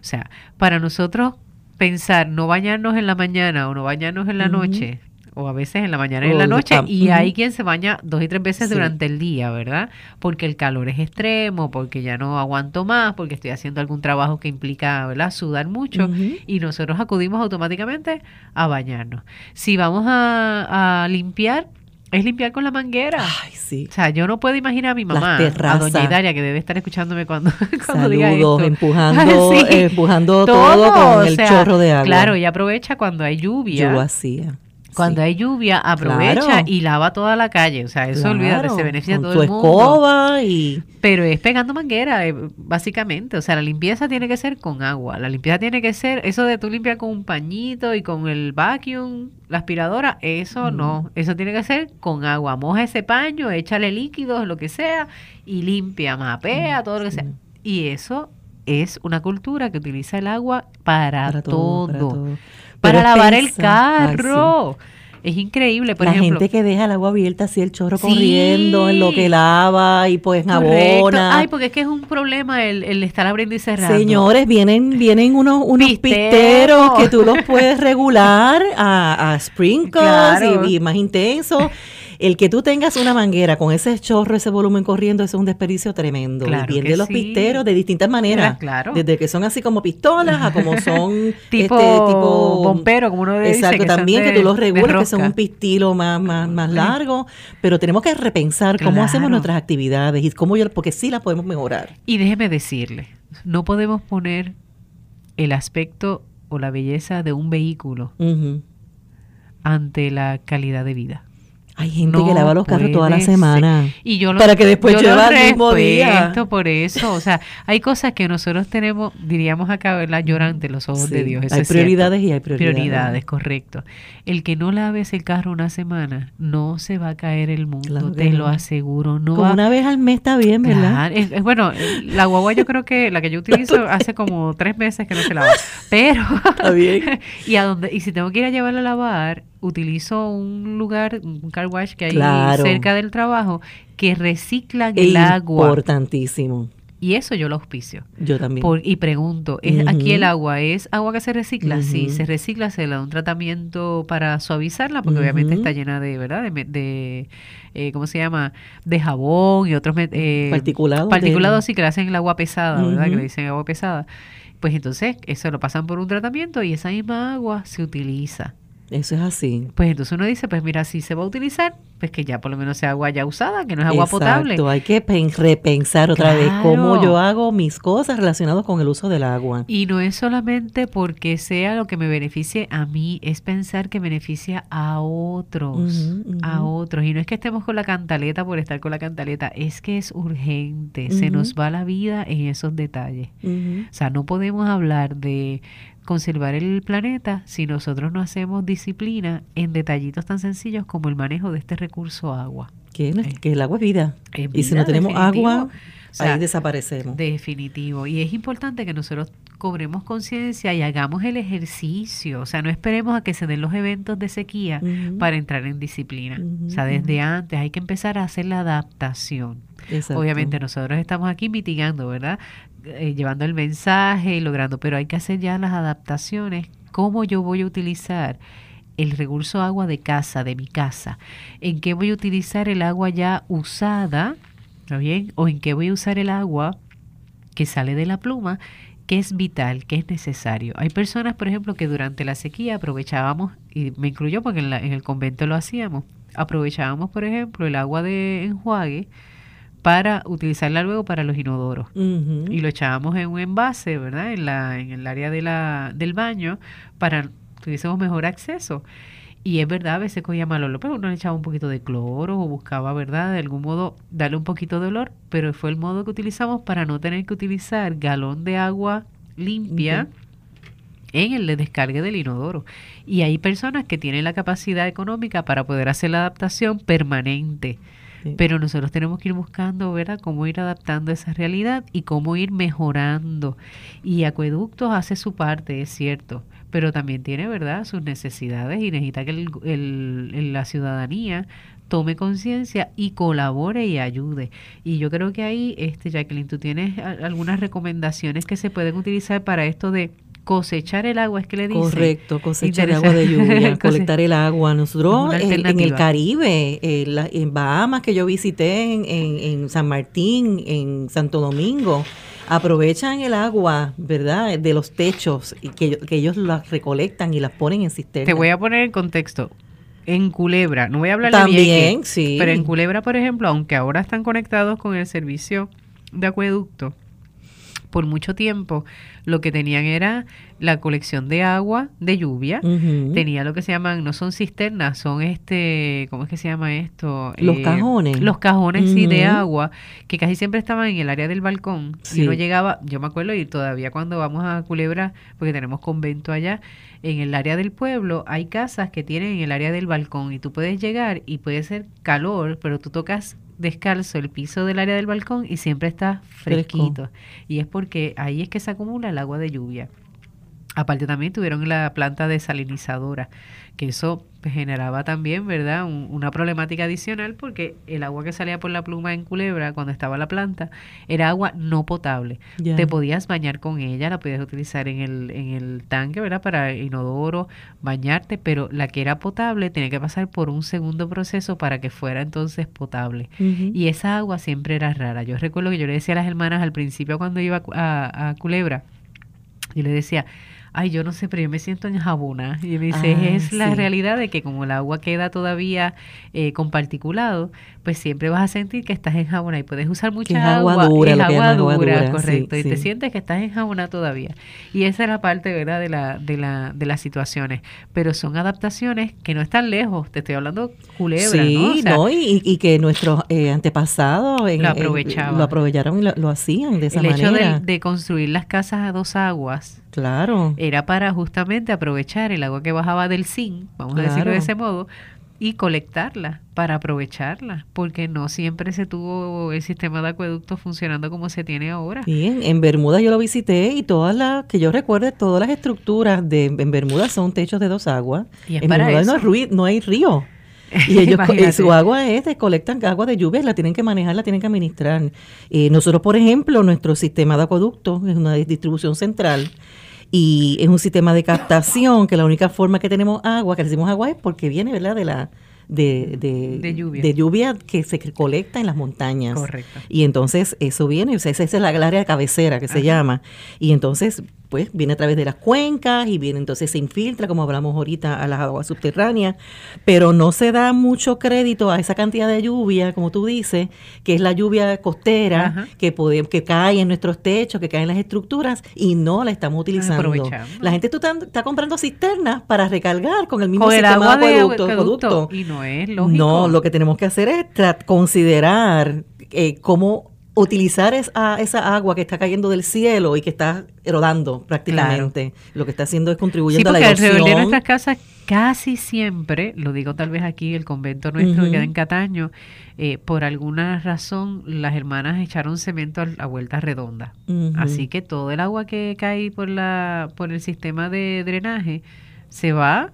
O sea, para nosotros pensar no bañarnos en la mañana o no bañarnos en la noche o a veces en la mañana y en la noche, y hay quien se baña dos y tres veces durante el día, ¿verdad? Porque el calor es extremo, porque ya no aguanto más, porque estoy haciendo algún trabajo que implica, ¿verdad? Sudar mucho, y nosotros acudimos automáticamente a bañarnos. Si vamos a, limpiar, es limpiar con la manguera. Ay, sí. O sea, yo no puedo imaginar a mi mamá, a doña Hidaria, que debe estar escuchándome cuando, *laughs* cuando diga esto. empujando, *laughs* empujando todo, con el chorro de agua. Claro, y aprovecha cuando hay lluvia. Yo hacía. Cuando hay lluvia, aprovecha y lava toda la calle. O sea, eso olvídate, se beneficia todo el mundo. escoba y... Pero es pegando manguera, eh, básicamente. O sea, la limpieza tiene que ser con agua. La limpieza tiene que ser, eso de tú limpiar con un pañito y con el vacuum, la aspiradora, eso mm. no. Eso tiene que ser con agua. Moja ese paño, échale líquidos, lo que sea, y limpia, mapea, todo lo que sea. Y eso es una cultura que utiliza el agua para, todo para lavar el carro. Es increíble, por la ejemplo. gente que deja el agua abierta así el chorro corriendo en lo que lava y pues abona. Ay, porque es que es un problema el, el estar abriendo y cerrando. Señores, vienen vienen unos unos pisteros, que tú los puedes regular a, a sprinkles y, y, más intenso el que tú tengas una manguera con ese chorro, ese volumen corriendo, eso es un desperdicio tremendo. y vienen los pisteros de distintas maneras. Claro. Desde que son así como pistolas a como son *laughs* tipo, este, tipo bombero, como uno dice. Exacto, también que tú los regulas, que son un pistilo más, más, más largo. Pero tenemos que repensar cómo hacemos nuestras actividades y cómo yo, porque sí las podemos mejorar. Y déjeme decirle, no podemos poner el aspecto o la belleza de un vehículo ante la calidad de vida. Hay gente que lava los carros toda la semana. Y yo para que después llueva el mismo día. por eso. O sea, hay cosas que nosotros tenemos, diríamos acá, ¿verdad? Lloran los ojos de Dios. hay prioridades y hay prioridades. Prioridades, correcto. El que no laves el carro una semana, no se va a caer el mundo, te lo aseguro. No como una vez al mes está bien, ¿verdad? Es, bueno, la guagua yo creo que la que yo *laughs* utilizo hace como tres meses que no se lava. Pero... Está bien. *laughs* y, a donde, y si tengo que ir a llevarla a lavar, utilizo un lugar, un car wash que hay cerca del trabajo, que reciclan el agua. Importantísimo. Y eso yo lo auspicio. Yo también. y pregunto, ¿es, ¿aquí el agua es agua que se recicla? Sí, se recicla, se le da un tratamiento para suavizarla, porque obviamente está llena de, ¿verdad? De, eh, ¿cómo se llama? De jabón y otros eh, particulados. Particulados, sí, que le hacen el agua pesada, ¿verdad? Que le dicen agua pesada. Pues entonces, eso lo pasan por un tratamiento y esa misma agua se utiliza Eso es así. Pues entonces uno dice, pues mira, si se va a utilizar, pues que ya por lo menos sea agua ya usada, que no es agua potable. Hay que repensar otra vez cómo yo hago mis cosas relacionadas con el uso del agua. Y no es solamente porque sea lo que me beneficie a mí, es pensar que beneficia a otros, a otros. Y no es que estemos con la cantaleta por estar con la cantaleta, es que es urgente, se nos va la vida en esos detalles. O sea, no podemos hablar de conservar el planeta si nosotros no hacemos disciplina en detallitos tan sencillos como el manejo de este recurso agua. Que, eh, que el agua es vida. y si no tenemos agua, ahí desaparecemos. Definitivo. Y es importante que nosotros cobremos conciencia y hagamos el ejercicio. O sea, no esperemos a que se den los eventos de sequía para entrar en disciplina. o sea, desde antes hay que empezar a hacer la adaptación. Obviamente nosotros estamos aquí mitigando, ¿verdad? Eh, llevando el mensaje y logrando, pero hay que hacer ya las adaptaciones. ¿Cómo yo voy a utilizar el recurso agua de casa, de mi casa? ¿En qué voy a utilizar el agua ya usada? ¿Está bien? ¿O en qué voy a usar el agua que sale de la pluma? que es vital, que es necesario. Hay personas, por ejemplo, que durante la sequía aprovechábamos, y me incluyó porque en, en el convento lo hacíamos, aprovechábamos, por ejemplo, el agua de enjuague para utilizarla luego para los inodoros. Y lo echábamos en un envase, ¿verdad? En, la, en el área de la, del baño para que tuviésemos mejor acceso. Y es verdad, a veces cogía mal olor, pero uno le echaba un poquito de cloro o buscaba, ¿verdad? De algún modo darle un poquito de olor, pero fue el modo que utilizamos para no tener que utilizar galón de agua limpia. en el de descargue del inodoro. Y hay personas que tienen la capacidad económica para poder hacer la adaptación permanente. Pero nosotros tenemos que ir buscando, ¿verdad?, cómo ir adaptando esa realidad y cómo ir mejorando. Y Acueductos hace su parte, es cierto, pero también tiene, ¿verdad?, sus necesidades y necesita que el, la ciudadanía tome conciencia y colabore y ayude. Y yo creo que ahí, este Jacqueline, tú tienes algunas recomendaciones que se pueden utilizar para esto de cosechar el agua, es que le dice. Correcto, cosechar el agua de lluvia, *laughs* colectar el agua. Nosotros en, el Caribe, en Bahamas que yo visité, en, en, San Martín, en Santo Domingo, aprovechan el agua, ¿verdad?, de los techos y que, que ellos las recolectan y las ponen en cisternas. Te voy a poner en contexto. En Culebra, no voy a hablar de También, sí. Pero en Culebra, por ejemplo, aunque ahora están conectados con el servicio de acueducto, por mucho tiempo lo que tenían era la colección de agua de lluvia, tenía lo que se llaman, no son cisternas, son este, ¿cómo es que se llama esto? Los eh, cajones. Los cajones, sí, de agua, que casi siempre estaban en el área del balcón. Si no llegaba, yo me acuerdo, y todavía cuando vamos a Culebra, porque tenemos convento allá, en el área del pueblo hay casas que tienen en el área del balcón y tú puedes llegar y puede ser calor, pero tú tocas descalzo el piso del área del balcón y siempre está fresquito. Y es porque ahí es que se acumula el agua de lluvia. Aparte también tuvieron la planta desalinizadora, que eso generaba también, ¿verdad?, una problemática adicional porque el agua que salía por la pluma en Culebra cuando estaba la planta era agua no potable. Te podías bañar con ella, la podías utilizar en el, en el tanque, ¿verdad?, para inodoro, bañarte, pero la que era potable tenía que pasar por un segundo proceso para que fuera entonces potable. Y esa agua siempre era rara. Yo recuerdo que yo le decía a las hermanas al principio cuando iba a, a Culebra, yo le decía, ay, yo no sé, pero yo me siento en jabona. Y me dice, ah, es la realidad de que como el agua queda todavía eh, con particulado, pues siempre vas a sentir que estás en jabona y puedes usar mucha agua. agua dura, es agua, dura, correcto. y te sientes que estás en jabona todavía. Y esa es la parte, ¿verdad?, de, la, de, la, de las situaciones. Pero son adaptaciones que no están lejos. Te estoy hablando culebra, ¿no? y, que nuestros eh, antepasados lo, aprovechaban. lo aprovecharon y lo, hacían de esa el manera. El hecho de, de construir las casas a dos aguas Claro. Era para justamente aprovechar el agua que bajaba del zinc, vamos a decirlo de ese modo, y colectarla para aprovecharla, porque no siempre se tuvo el sistema de acueducto funcionando como se tiene ahora. Bien, en Bermuda yo lo visité y todas las, que yo recuerde, todas las estructuras de en Bermuda son techos de dos aguas. ¿Y en Bermuda No, hay, no hay río. *laughs* Y ellos su agua es, colectan agua de lluvia, la tienen que manejar, la tienen que administrar. Eh, nosotros, por ejemplo, nuestro sistema de acueducto es una distribución central y es un sistema de captación que la única forma que tenemos agua, que decimos agua es porque viene, ¿verdad? De la de, de, lluvia. de lluvia que se colecta en las montañas. Correcto. Y entonces eso viene, o sea, esa es la, área de cabecera que se llama. Y entonces pues viene a través de las cuencas y viene entonces se infiltra, como hablamos ahorita, a las aguas subterráneas, pero no se da mucho crédito a esa cantidad de lluvia, como tú dices, que es la lluvia costera que, que cae en nuestros techos, que cae en las estructuras y no la estamos utilizando. La gente está, comprando cisternas para recargar con el mismo sistema de acueducto, Y no es lógico. No, lo que tenemos que hacer es considerar eh, cómo utilizar esa, esa agua que está cayendo del cielo y que está erodando prácticamente. Lo que está haciendo es contribuyendo a la erosión. alrededor de nuestras casas casi siempre, lo digo tal vez aquí, el convento nuestro que queda en Cataño, eh, por alguna razón las hermanas echaron cemento a, vuelta redonda. Así que todo el agua que cae por, la, por el sistema de drenaje se va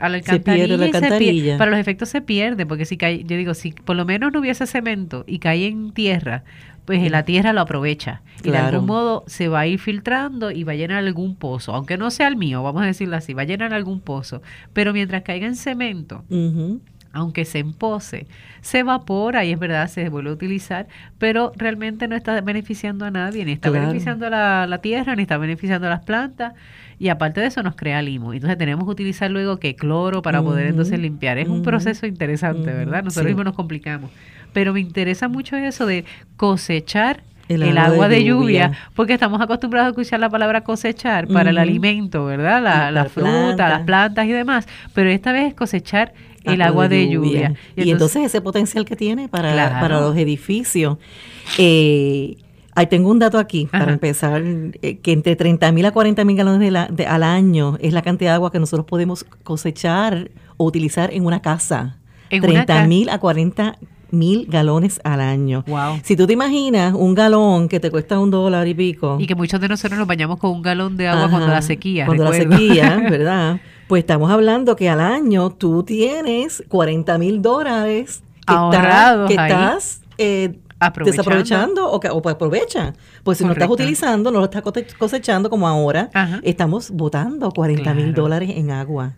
a la alcantarilla, para los efectos se pierde, porque si cae, yo digo, si por lo menos no hubiese cemento y cae en tierra, pues la tierra lo aprovecha. Y de algún modo se va a ir filtrando y va a llenar algún pozo, aunque no sea el mío, vamos a decirlo así, va a llenar algún pozo. Pero mientras caiga en cemento, aunque se empose, se evapora y es verdad, se vuelve a utilizar, pero realmente no está beneficiando a nadie, ni está beneficiando a la, la, tierra, ni está beneficiando a las plantas, y aparte de eso nos crea limo. Entonces tenemos que utilizar luego que cloro para poder entonces limpiar. Es un proceso interesante, ¿verdad? Nosotros mismos nos complicamos. Pero me interesa mucho eso de cosechar el, agua, de, lluvia, porque estamos acostumbrados a escuchar la palabra cosechar para el alimento, ¿verdad? La, fruta, las plantas y demás, pero esta vez es cosechar el agua de lluvia. Y, entonces, ese potencial que tiene para, para los edificios. Eh, Ahí tengo un dato aquí para empezar, eh, que entre 30 mil a 40 mil galones de al año es la cantidad de agua que nosotros podemos cosechar o utilizar en una casa. 30 mil a 40 mil galones al año. Wow. Si tú te imaginas un galón que te cuesta un dólar y pico. Y que muchos de nosotros nos bañamos con un galón de agua cuando la sequía. Cuando la sequía, *laughs* ¿verdad? Pues estamos hablando que al año tú tienes 40 mil dólares ahorrados que estás eh, desaprovechando o, que, o pues aprovecha. Pues si no estás utilizando, no lo estás cosechando como ahora, estamos botando 40 mil dólares en agua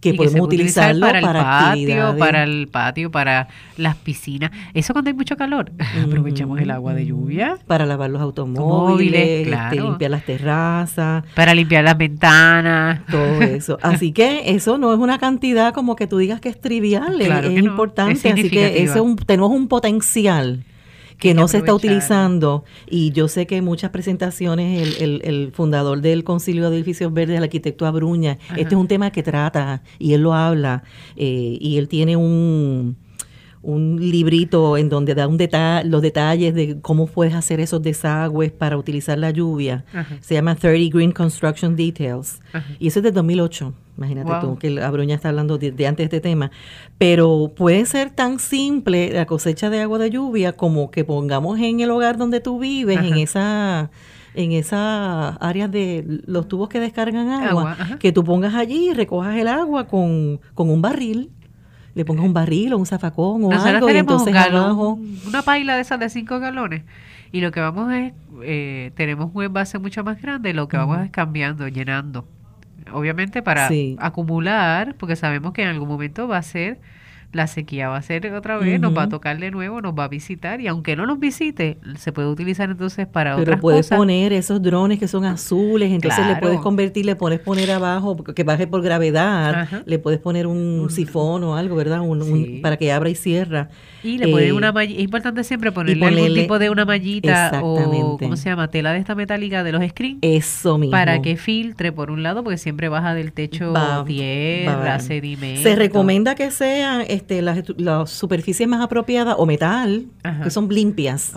que podemos utilizarlo para, el patio, para el patio, para las piscinas. Eso cuando hay mucho calor, *laughs* aprovechamos el agua de lluvia. Para lavar los automóviles, este, limpiar las terrazas. Para limpiar las ventanas. Todo *laughs* eso. Así que eso no es una cantidad como que tú digas que es trivial, es, importante. Así que eso tenemos un potencial que no se está utilizando. Y yo sé que en muchas presentaciones el, el, fundador del Concilio de Edificios Verdes, el arquitecto Abruña, este es un tema que trata y él lo habla eh, y él tiene un un librito en donde da un los detalles de cómo puedes hacer esos desagües para utilizar la lluvia. Se llama 30 Green Construction Details. Y eso es de 2008. Imagínate tú, que Abruña está hablando de, antes de este tema. Pero puede ser tan simple la cosecha de agua de lluvia como que pongamos en el hogar donde tú vives, en esa en esa área de los tubos que descargan agua, que tú pongas allí y recojas el agua con, con un barril le pongas un barril o un zafacón o algo y entonces abajo. una paila de esas de 5 galones y lo que vamos es eh, tenemos un envase mucho más grande lo que vamos es cambiando llenando. Obviamente para acumular porque sabemos que en algún momento va a ser la sequía va a ser otra vez, nos va a tocar de nuevo, nos va a visitar y aunque no nos visite, se puede utilizar entonces para Pero otras puedes poner esos drones que son azules, entonces le puedes convertir, le puedes poner abajo, que baje por gravedad, le puedes poner un, sifón o algo, ¿verdad? Un, para que abra y cierra. Y le pones eh, una mallita, es importante siempre ponerle, algún tipo de una mallita o, ¿cómo se llama? Tela de esta metálica de los screens. Eso mismo. Para que filtre por un lado, porque siempre baja del techo tierra, sedimento. Se recomienda que sean este, las, superficies más apropiadas o metal, que son limpias,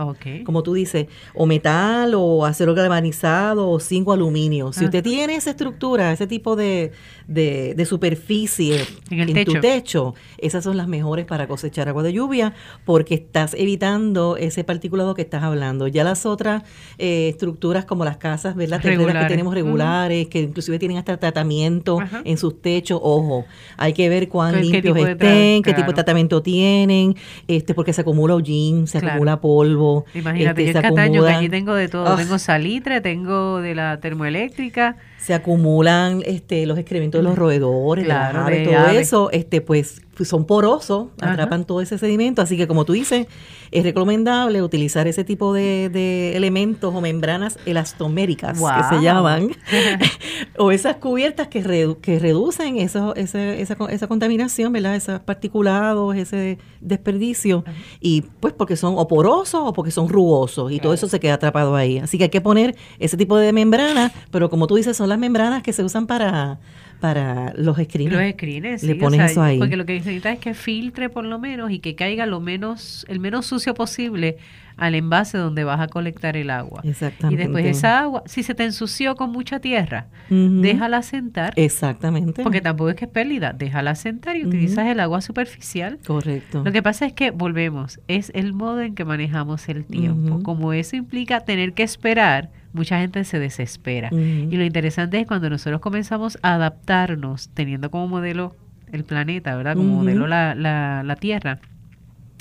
como tú dices, o metal o acero galvanizado o zinc o aluminio. Si usted tiene esa estructura, ese tipo de, de, superficie en, tu techo, esas son las mejores para cosechar agua de lluvia porque estás evitando ese particulado que estás hablando. Ya las otras eh, estructuras como las casas, ¿verdad? que tenemos regulares, que inclusive tienen hasta tratamiento en sus techos, ojo, hay que ver cuán limpios estén, qué tipo de tratamiento tienen, este porque se acumula hollín, se acumula polvo. Imagínate, este, yo Cataño, que allí tengo de todo, tengo salitre, tengo de la termoeléctrica. Se acumulan este los excrementos de los roedores, todo eso, este pues, son porosos, atrapan todo ese sedimento, así que como tú dices, es recomendable utilizar ese tipo de, elementos o membranas elastoméricas que se llaman, *laughs* *laughs* o esas cubiertas que, que reducen eso, esa, esa, contaminación, ¿verdad? Esos particulados, ese desperdicio, y pues porque son o porosos o porque son rugosos, y todo eso se queda atrapado ahí. Así que hay que poner ese tipo de membranas, pero como tú dices, son las membranas que se usan para para los screens. Los screens, Le pones eso ahí. Porque lo que necesita es que filtre por lo menos y que caiga lo menos, el menos sucio posible al envase donde vas a colectar el agua. Exactamente. Y después esa agua, si se te ensució con mucha tierra, déjala sentar. Exactamente. Porque tampoco es que es pérdida, déjala sentar y utilizas el agua superficial. Correcto. Lo que pasa es que, volvemos, es el modo en que manejamos el tiempo. Como eso implica tener que esperar, mucha gente se desespera. Y lo interesante es cuando nosotros comenzamos a adaptarnos, teniendo como modelo el planeta, ¿verdad? Como modelo la, la, la Tierra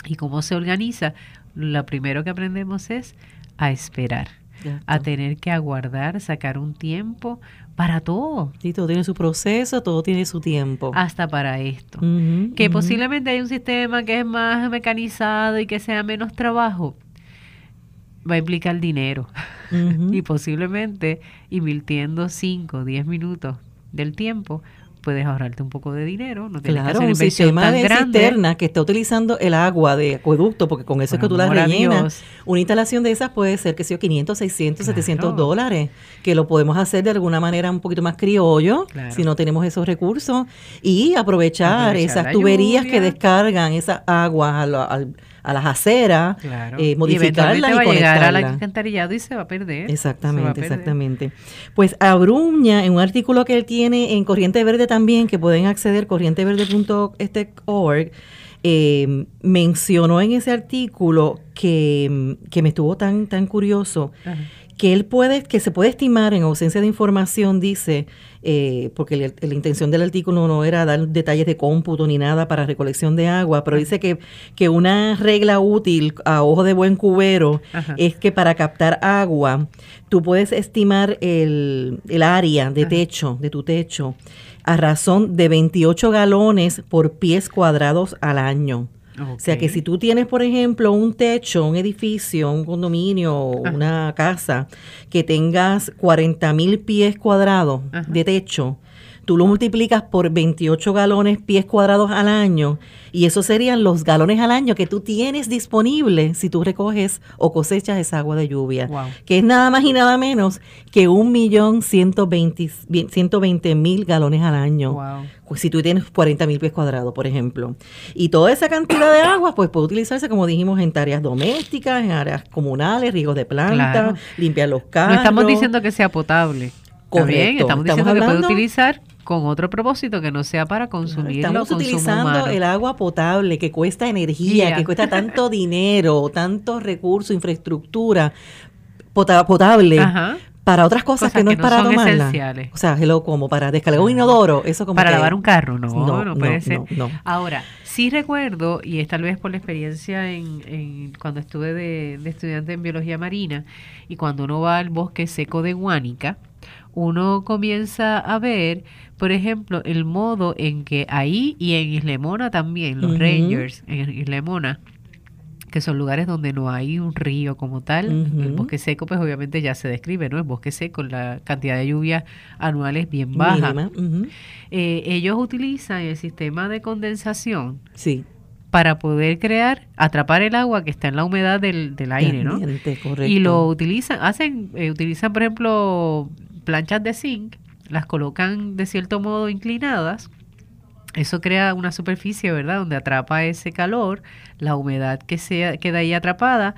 y cómo se organiza, lo primero que aprendemos es a esperar, a tener que aguardar, sacar un tiempo para todo. Sí, todo tiene su proceso, todo tiene su tiempo. Hasta para esto. que posiblemente hay un sistema que es más mecanizado y que sea menos trabajo va a implicar dinero. *laughs* Y posiblemente invirtiendo 5 o 10 minutos del tiempo puedes ahorrarte un poco de dinero, no tienes claro, que hacer un sistema de cisterna que está utilizando el agua de acueducto, porque con eso es que tú la rellenas. Una instalación de esas puede ser que sea 500, 600, 700 dólares, que lo podemos hacer de alguna manera un poquito más criollo, si no tenemos esos recursos, y aprovechar, esas tuberías que descargan esa agua al a las aceras, claro. eh, modificarlas y, va a llegar al alcantarillado y se va a perder. Exactamente, exactamente. Pues Abruña, en un artículo que él tiene en Corriente Verde también, que pueden acceder, corrienteverde.org, eh, mencionó en ese artículo que, que me estuvo tan, tan curioso que él puede, que se puede estimar en ausencia de información, dice, eh, porque la intención del artículo no era dar detalles de cómputo ni nada para recolección de agua, pero dice que, que una regla útil a ojo de buen cubero es que para captar agua, tú puedes estimar el, el área de techo, de tu techo, a razón de 28 galones por pies cuadrados al año. O sea que si tú tienes, por ejemplo, un techo, un edificio, un condominio, una casa, que tengas 40 mil pies cuadrados de techo, tú lo multiplicas por 28 galones pies cuadrados al año y eso serían los galones al año que tú tienes disponible si tú recoges o cosechas esa agua de lluvia, que es nada más y nada menos que un millón ciento veinte mil galones al año. Pues si tú tienes 40 mil pies cuadrados, por ejemplo. Y toda esa cantidad de agua pues puede utilizarse, como dijimos, en tareas domésticas, en áreas comunales, riegos de plantas, limpiar los carros. No estamos diciendo que sea potable. Correcto. estamos diciendo que puede utilizar con otro propósito que no sea para consumirlo. Estamos utilizando el agua potable que cuesta energía, que cuesta *laughs* tanto dinero, tantos recursos, infraestructura potable. Para otras cosas, que no es para tomarla. O sea, como para descargar un inodoro, eso como Para lavar un carro, no, no, puede ser. Ahora, sí recuerdo, y es tal vez por la experiencia en, cuando estuve de, de estudiante en biología marina, y cuando uno va al bosque seco de Guánica, uno comienza a ver, por ejemplo, el modo en que ahí y en Islemona también, los Rangers en Islemona, que son lugares donde no hay un río como tal. El bosque seco, pues obviamente ya se describe, ¿no? El bosque seco, la cantidad de lluvia anual es bien baja. Eh, ellos utilizan el sistema de condensación. Sí para poder crear, atrapar el agua que está en la humedad del, del aire, ¿no? Y lo utilizan, hacen, eh, utilizan, por ejemplo, planchas de zinc, las colocan de cierto modo inclinadas. Eso crea una superficie, ¿verdad? Donde atrapa ese calor, la humedad que se queda ahí atrapada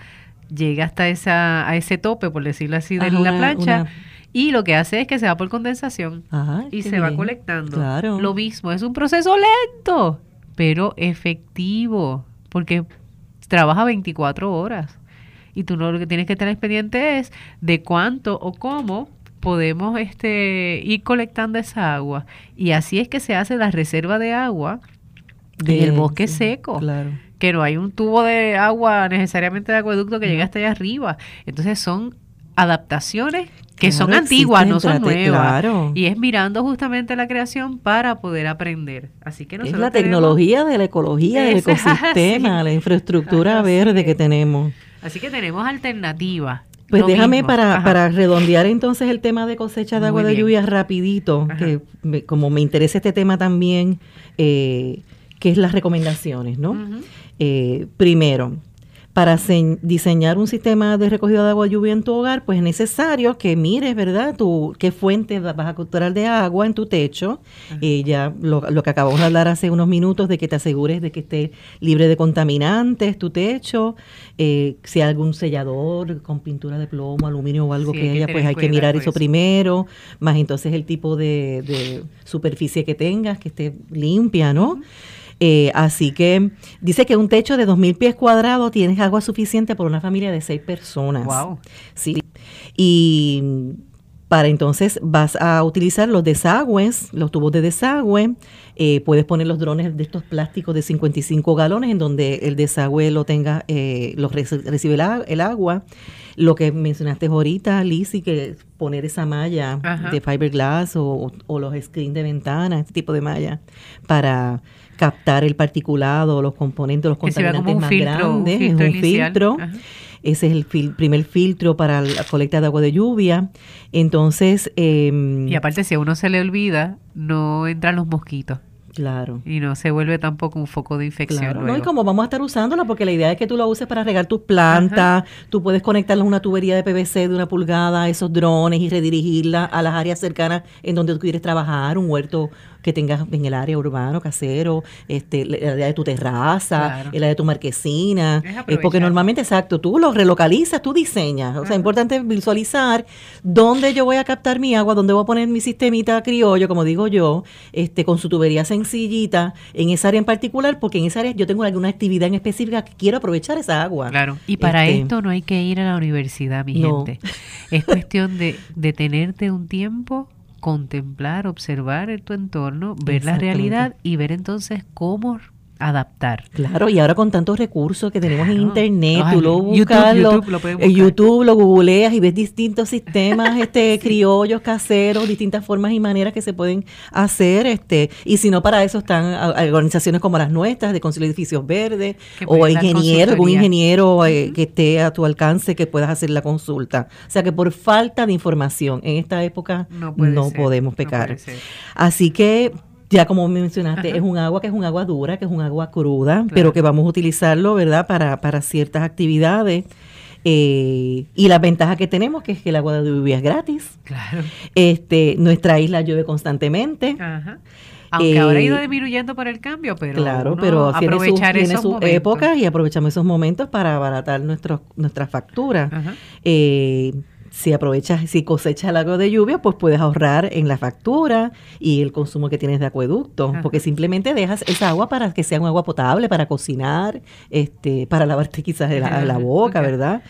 llega hasta esa, a ese tope, por decirlo así, de la plancha. Y lo que hace es que se va por condensación y se va colectando. Lo mismo, es un proceso lento, pero efectivo, porque trabaja 24 horas. Y tú no, lo que tienes que tener pendiente es de cuánto o cómo podemos este, ir colectando esa agua. Y así es que se hace la reserva de agua del bosque seco. Claro. Que no hay un tubo de agua necesariamente de acueducto que llegue hasta allá arriba. Entonces son adaptaciones que son antiguas, no son nuevas. Y es mirando justamente la creación para poder aprender. Así que es la tecnología de la ecología del *laughs* ecosistema, la infraestructura verde que tenemos. Así que tenemos alternativas. Pues déjame para, para, redondear entonces el tema de cosecha de agua de lluvia rapidito, que como me interesa este tema también, eh, que es las recomendaciones, ¿no? Eh, primero, para diseñar un sistema de recogida de agua lluvia en tu hogar, pues es necesario que mires, ¿verdad?, tu, qué fuente vas a capturar de agua en tu techo. Eh, ya lo, que acabamos de hablar hace unos minutos, de que te asegures de que esté libre de contaminantes tu techo. Eh, si hay algún sellador con pintura de plomo, aluminio o algo que haya, pues hay que mirar eso, primero. Más entonces el tipo de, superficie que tengas, que esté limpia, ¿no? Eh, así que dice que un techo de 2.000 pies cuadrados tienes agua suficiente por una familia de seis personas. Wow. Sí. Y para entonces vas a utilizar los desagües, los tubos de desagüe. Eh, puedes poner los drones de estos plásticos de 55 galones en donde el desagüe lo tenga, eh, lo recibe el, agua. Lo que mencionaste ahorita, Lizzy, que poner esa malla de fiberglass o, o los screens de ventana, este tipo de malla, para captar el particulado, los componentes, los contaminantes más grandes, es un filtro. Ese es el primer filtro para la colecta de agua de lluvia. Entonces... Em, y aparte, si a uno se le olvida, no entran los mosquitos. Claro. Y no se vuelve tampoco un foco de infección. Claro. No, y como vamos a estar usándola, porque la idea es que tú la uses para regar tus plantas, tú puedes conectarla a una tubería de PVC de una pulgada, esos drones y redirigirla a las áreas cercanas en donde tú quieres trabajar, un huerto que tengas en el área urbano, casero, este, el área de tu terraza, el área de tu marquesina. Es porque normalmente, exacto, tú lo relocalizas, tú diseñas. O sea, es importante visualizar dónde yo voy a captar mi agua, dónde voy a poner mi sistemita criollo, como digo yo, este, con su tubería sencillita, en esa área en particular, porque en esa área yo tengo alguna actividad en específica que quiero aprovechar esa agua. Claro. Y para este, esto no hay que ir a la universidad, mi gente. Es cuestión de detenerte un tiempo contemplar, observar tu entorno, ver la realidad y ver entonces cómo adaptar. Claro, y ahora con tantos recursos que tenemos en internet, tú lo buscas, YouTube, lo, en YouTube lo googleas y ves distintos sistemas *laughs* este criollos caseros, distintas formas y maneras que se pueden hacer, este, y si no para eso están organizaciones como las nuestras de Concilio de Edificios Verdes o ingeniero, algún ingeniero eh, que esté a tu alcance que puedas hacer la consulta. O sea que por falta de información en esta época no, podemos pecar. Así que ya como mencionaste, es un agua que es un agua dura, que es un agua cruda, pero que vamos a utilizarlo, ¿verdad?, para, para ciertas actividades. Eh, y la ventaja que tenemos que es que el agua de lluvia es gratis. Claro. Este, nuestra isla llueve constantemente. Ajá. Aunque ahora ha ido eh, disminuyendo por el cambio, pero claro, pero aprovechar tiene sus, épocas y aprovechamos esos momentos para abaratar nuestros, nuestras facturas. Eh, si aprovechas, si cosechas el agua de lluvia, pues puedes ahorrar en la factura y el consumo que tienes de acueducto, porque simplemente dejas esa agua para que sea un agua potable, para cocinar, este, para lavarte quizás la, boca, ¿verdad?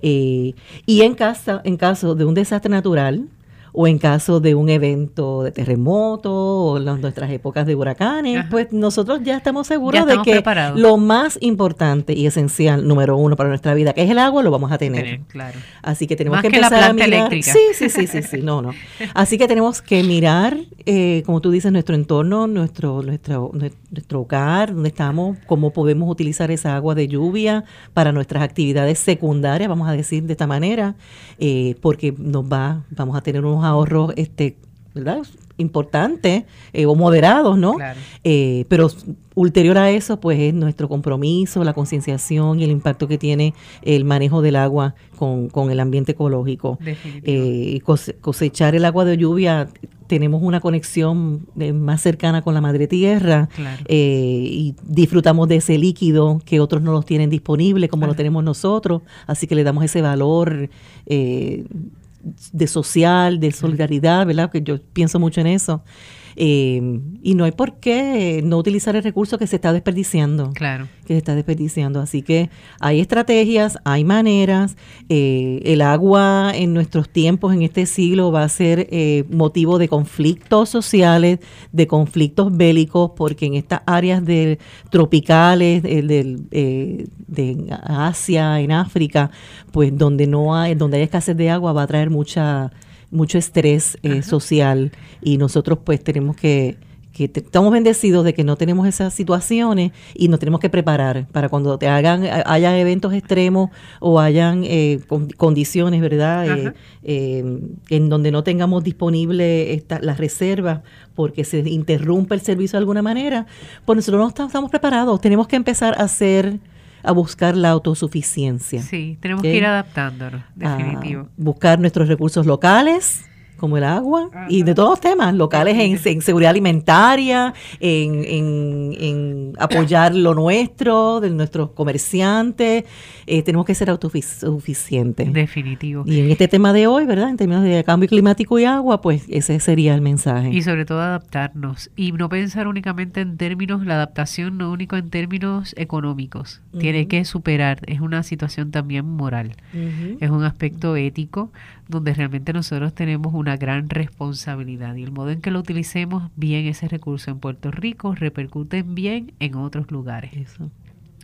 Eh, y en, casa, en caso de un desastre natural, o en caso de un evento de terremoto o en nuestras épocas de huracanes, pues nosotros ya estamos seguros de que lo más importante y esencial, número uno para nuestra vida, que es el agua, lo vamos a tener. claro. Así que tenemos que, empezar a mirar. Sí, sí, sí, sí, sí, no, no. *laughs* Así que tenemos que mirar, eh, como tú dices, nuestro entorno, nuestro, nuestro, nuestro hogar, donde estamos, cómo podemos utilizar esa agua de lluvia para nuestras actividades secundarias, vamos a decir de esta manera, eh, porque nos va, vamos a tener unos ahorros este, ¿verdad? importantes eh, o moderados, ¿no? Eh, pero ulterior a eso, pues es nuestro compromiso, la concienciación y el impacto que tiene el manejo del agua con, el ambiente ecológico. Eh, cosechar el agua de lluvia, tenemos una conexión más cercana con la madre tierra y disfrutamos de ese líquido que otros no los tienen disponible como lo tenemos nosotros, así que le damos ese valor de social, de solidaridad, ¿verdad? Que yo pienso mucho en eso. Eh, y no hay por qué no utilizar el recurso que se está desperdiciando. Claro. Que se está desperdiciando. Así que hay estrategias, hay maneras. Eh, el agua en nuestros tiempos, en este siglo, va a ser eh, motivo de conflictos sociales, de conflictos bélicos, porque en estas áreas de, tropicales, de Asia, en África, pues donde no hay, donde hay escasez de agua, va a traer mucha mucho estrés eh, social y nosotros pues tenemos que, que estamos bendecidos de que no tenemos esas situaciones y nos tenemos que preparar para cuando te hagan haya eventos extremos o hayan eh, condiciones verdad eh, en donde no tengamos disponible esta, las reservas porque se interrumpe el servicio de alguna manera pues nosotros no estamos, estamos preparados. Tenemos que empezar a hacer a buscar la autosuficiencia. Sí, tenemos que ir adaptándonos, definitivo. buscar nuestros recursos locales, como el agua, y de todos los temas, locales en, seguridad alimentaria, en, apoyar lo nuestro, de nuestros comerciantes, eh, tenemos que ser autosuficientes. Definitivo. Y en este tema de hoy, ¿verdad? En términos de cambio climático y agua, pues ese sería el mensaje. Y sobre todo adaptarnos y no pensar únicamente en términos, la adaptación no único en términos económicos, tiene que superar, es una situación también moral, es un aspecto ético donde realmente nosotros tenemos una gran responsabilidad y el modo en que lo utilicemos bien ese recurso en Puerto Rico repercute bien en otros lugares.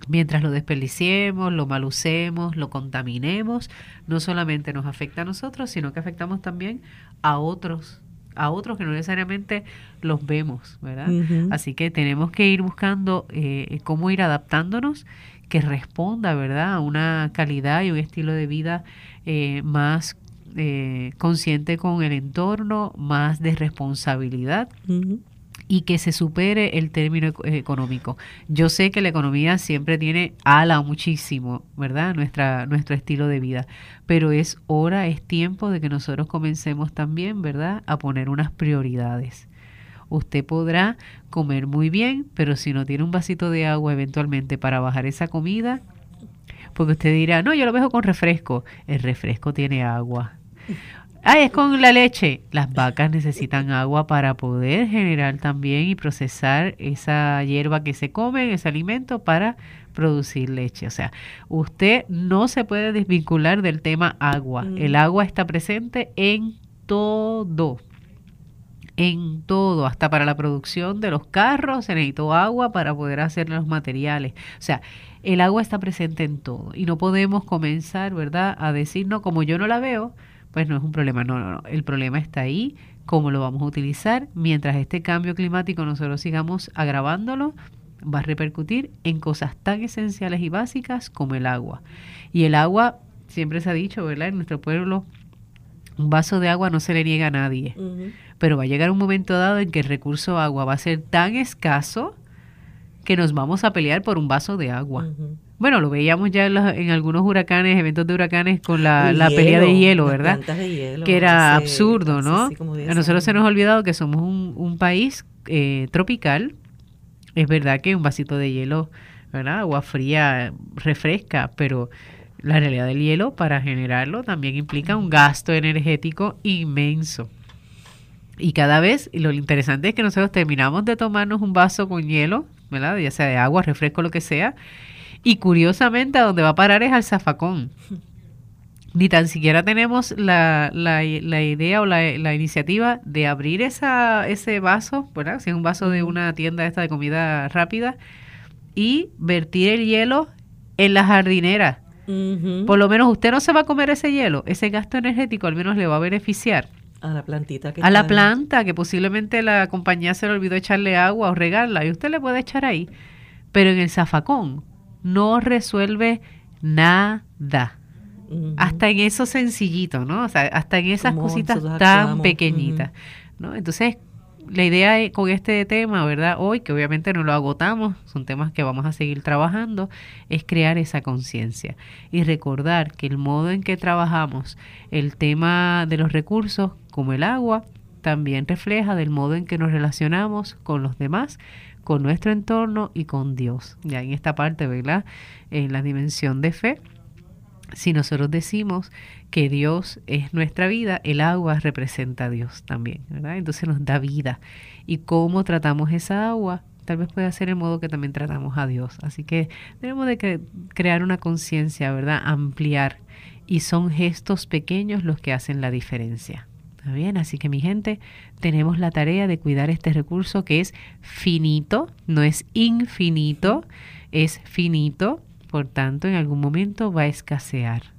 Mientras lo desperdiciemos, lo malucemos, lo contaminemos, no solamente nos afecta a nosotros, sino que afectamos también a otros a otros que no necesariamente los vemos, ¿verdad? Así que tenemos que ir buscando eh, cómo ir adaptándonos que responda, ¿verdad?, a una calidad y un estilo de vida eh, más eh, consciente con el entorno, más de responsabilidad. y que se supere el término económico. Yo sé que la economía siempre tiene ala muchísimo, ¿verdad? Nuestra, nuestro estilo de vida, pero es hora, es tiempo de que nosotros comencemos también, ¿verdad?, a poner unas prioridades. Usted podrá comer muy bien, pero si no tiene un vasito de agua eventualmente para bajar esa comida, porque usted dirá, no, yo lo dejo con refresco. El refresco tiene agua. Ah, es con la leche. Las vacas necesitan agua para poder generar también y procesar esa hierba que se come, ese alimento, para producir leche. O sea, usted no se puede desvincular del tema agua. Mm. El agua está presente en todo. En todo, hasta para la producción de los carros se necesitó agua para poder hacer los materiales. O sea, el agua está presente en todo y no podemos comenzar, ¿verdad?, a decir, no, como yo no la veo, pues no es un problema. No, no, no. El problema está ahí, cómo lo vamos a utilizar. Mientras este cambio climático nosotros sigamos agravándolo, va a repercutir en cosas tan esenciales y básicas como el agua. Y el agua, siempre se ha dicho, ¿verdad? En nuestro pueblo, un vaso de agua no se le niega a nadie. Pero va a llegar un momento dado en que el recurso agua va a ser tan escaso que nos vamos a pelear por un vaso de agua. Bueno, lo veíamos ya en, algunos huracanes, eventos de huracanes con la, pelea de hielo, ¿verdad? que era absurdo, ¿no? a nosotros se nos ha olvidado que somos un, país eh, tropical. Es verdad que un vasito de hielo, ¿verdad? Agua fría refresca, pero la realidad del hielo para generarlo también implica un gasto energético inmenso. Y cada vez, y lo interesante es que nosotros terminamos de tomarnos un vaso con hielo, ¿verdad? Ya sea de agua, refresco, lo que sea, y curiosamente a donde va a parar es al zafacón. Ni tan siquiera tenemos la, la, idea o la, iniciativa de abrir esa, ese vaso, ¿verdad? Si es un vaso de una tienda esta de comida rápida, y vertir el hielo en la jardinera. Por lo menos usted no se va a comer ese hielo. Ese gasto energético al menos le va a beneficiar. A la plantita que A la planta, que posiblemente la compañía se le olvidó echarle agua o regarla, y usted le puede echar ahí. Pero en el zafacón, no resuelve nada. Hasta en eso sencillito, ¿no? O sea, hasta en esas cositas tan pequeñitas, ¿no? Entonces, la idea con este tema, ¿verdad? Hoy, que obviamente no lo agotamos, son temas que vamos a seguir trabajando, es crear esa conciencia y recordar que el modo en que trabajamos el tema de los recursos, como el agua, también refleja del modo en que nos relacionamos con los demás, con nuestro entorno y con Dios. Ya en esta parte, ¿verdad? En la dimensión de fe, si nosotros decimos que Dios es nuestra vida, el agua representa a Dios también, ¿verdad? Entonces nos da vida. ¿Y cómo tratamos esa agua? Tal vez puede ser el modo que también tratamos a Dios. Así que tenemos de crear una conciencia, ¿verdad? Ampliar. Y son gestos pequeños los que hacen la diferencia. ¿Está bien? Así que mi gente, tenemos la tarea de cuidar este recurso que es finito, no es infinito, es finito por tanto, en algún momento va a escasear.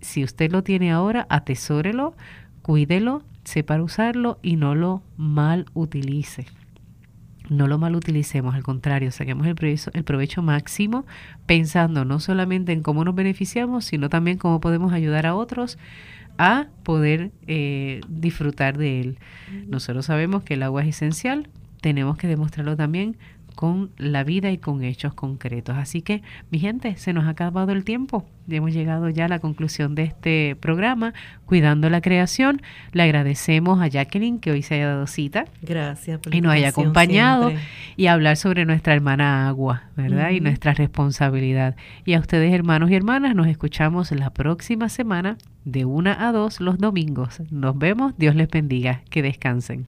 Si usted lo tiene ahora, atesórelo, cuídelo, sepa usarlo y no lo mal utilice. No lo mal utilicemos, al contrario, saquemos el provecho, el provecho máximo pensando no solamente en cómo nos beneficiamos, sino también cómo podemos ayudar a otros a poder eh, disfrutar de él. Nosotros sabemos que el agua es esencial, tenemos que demostrarlo también con la vida y con hechos concretos. Así que, mi gente, se nos ha acabado el tiempo. Hemos llegado ya a la conclusión de este programa, Cuidando la Creación. Le agradecemos a Jacqueline que hoy se haya dado cita. Gracias. y nos haya acompañado y hablar sobre nuestra hermana agua, ¿verdad? Y nuestra responsabilidad. Y a ustedes, hermanos y hermanas, nos escuchamos la próxima semana de una a dos los domingos. Nos vemos. Dios les bendiga. Que descansen.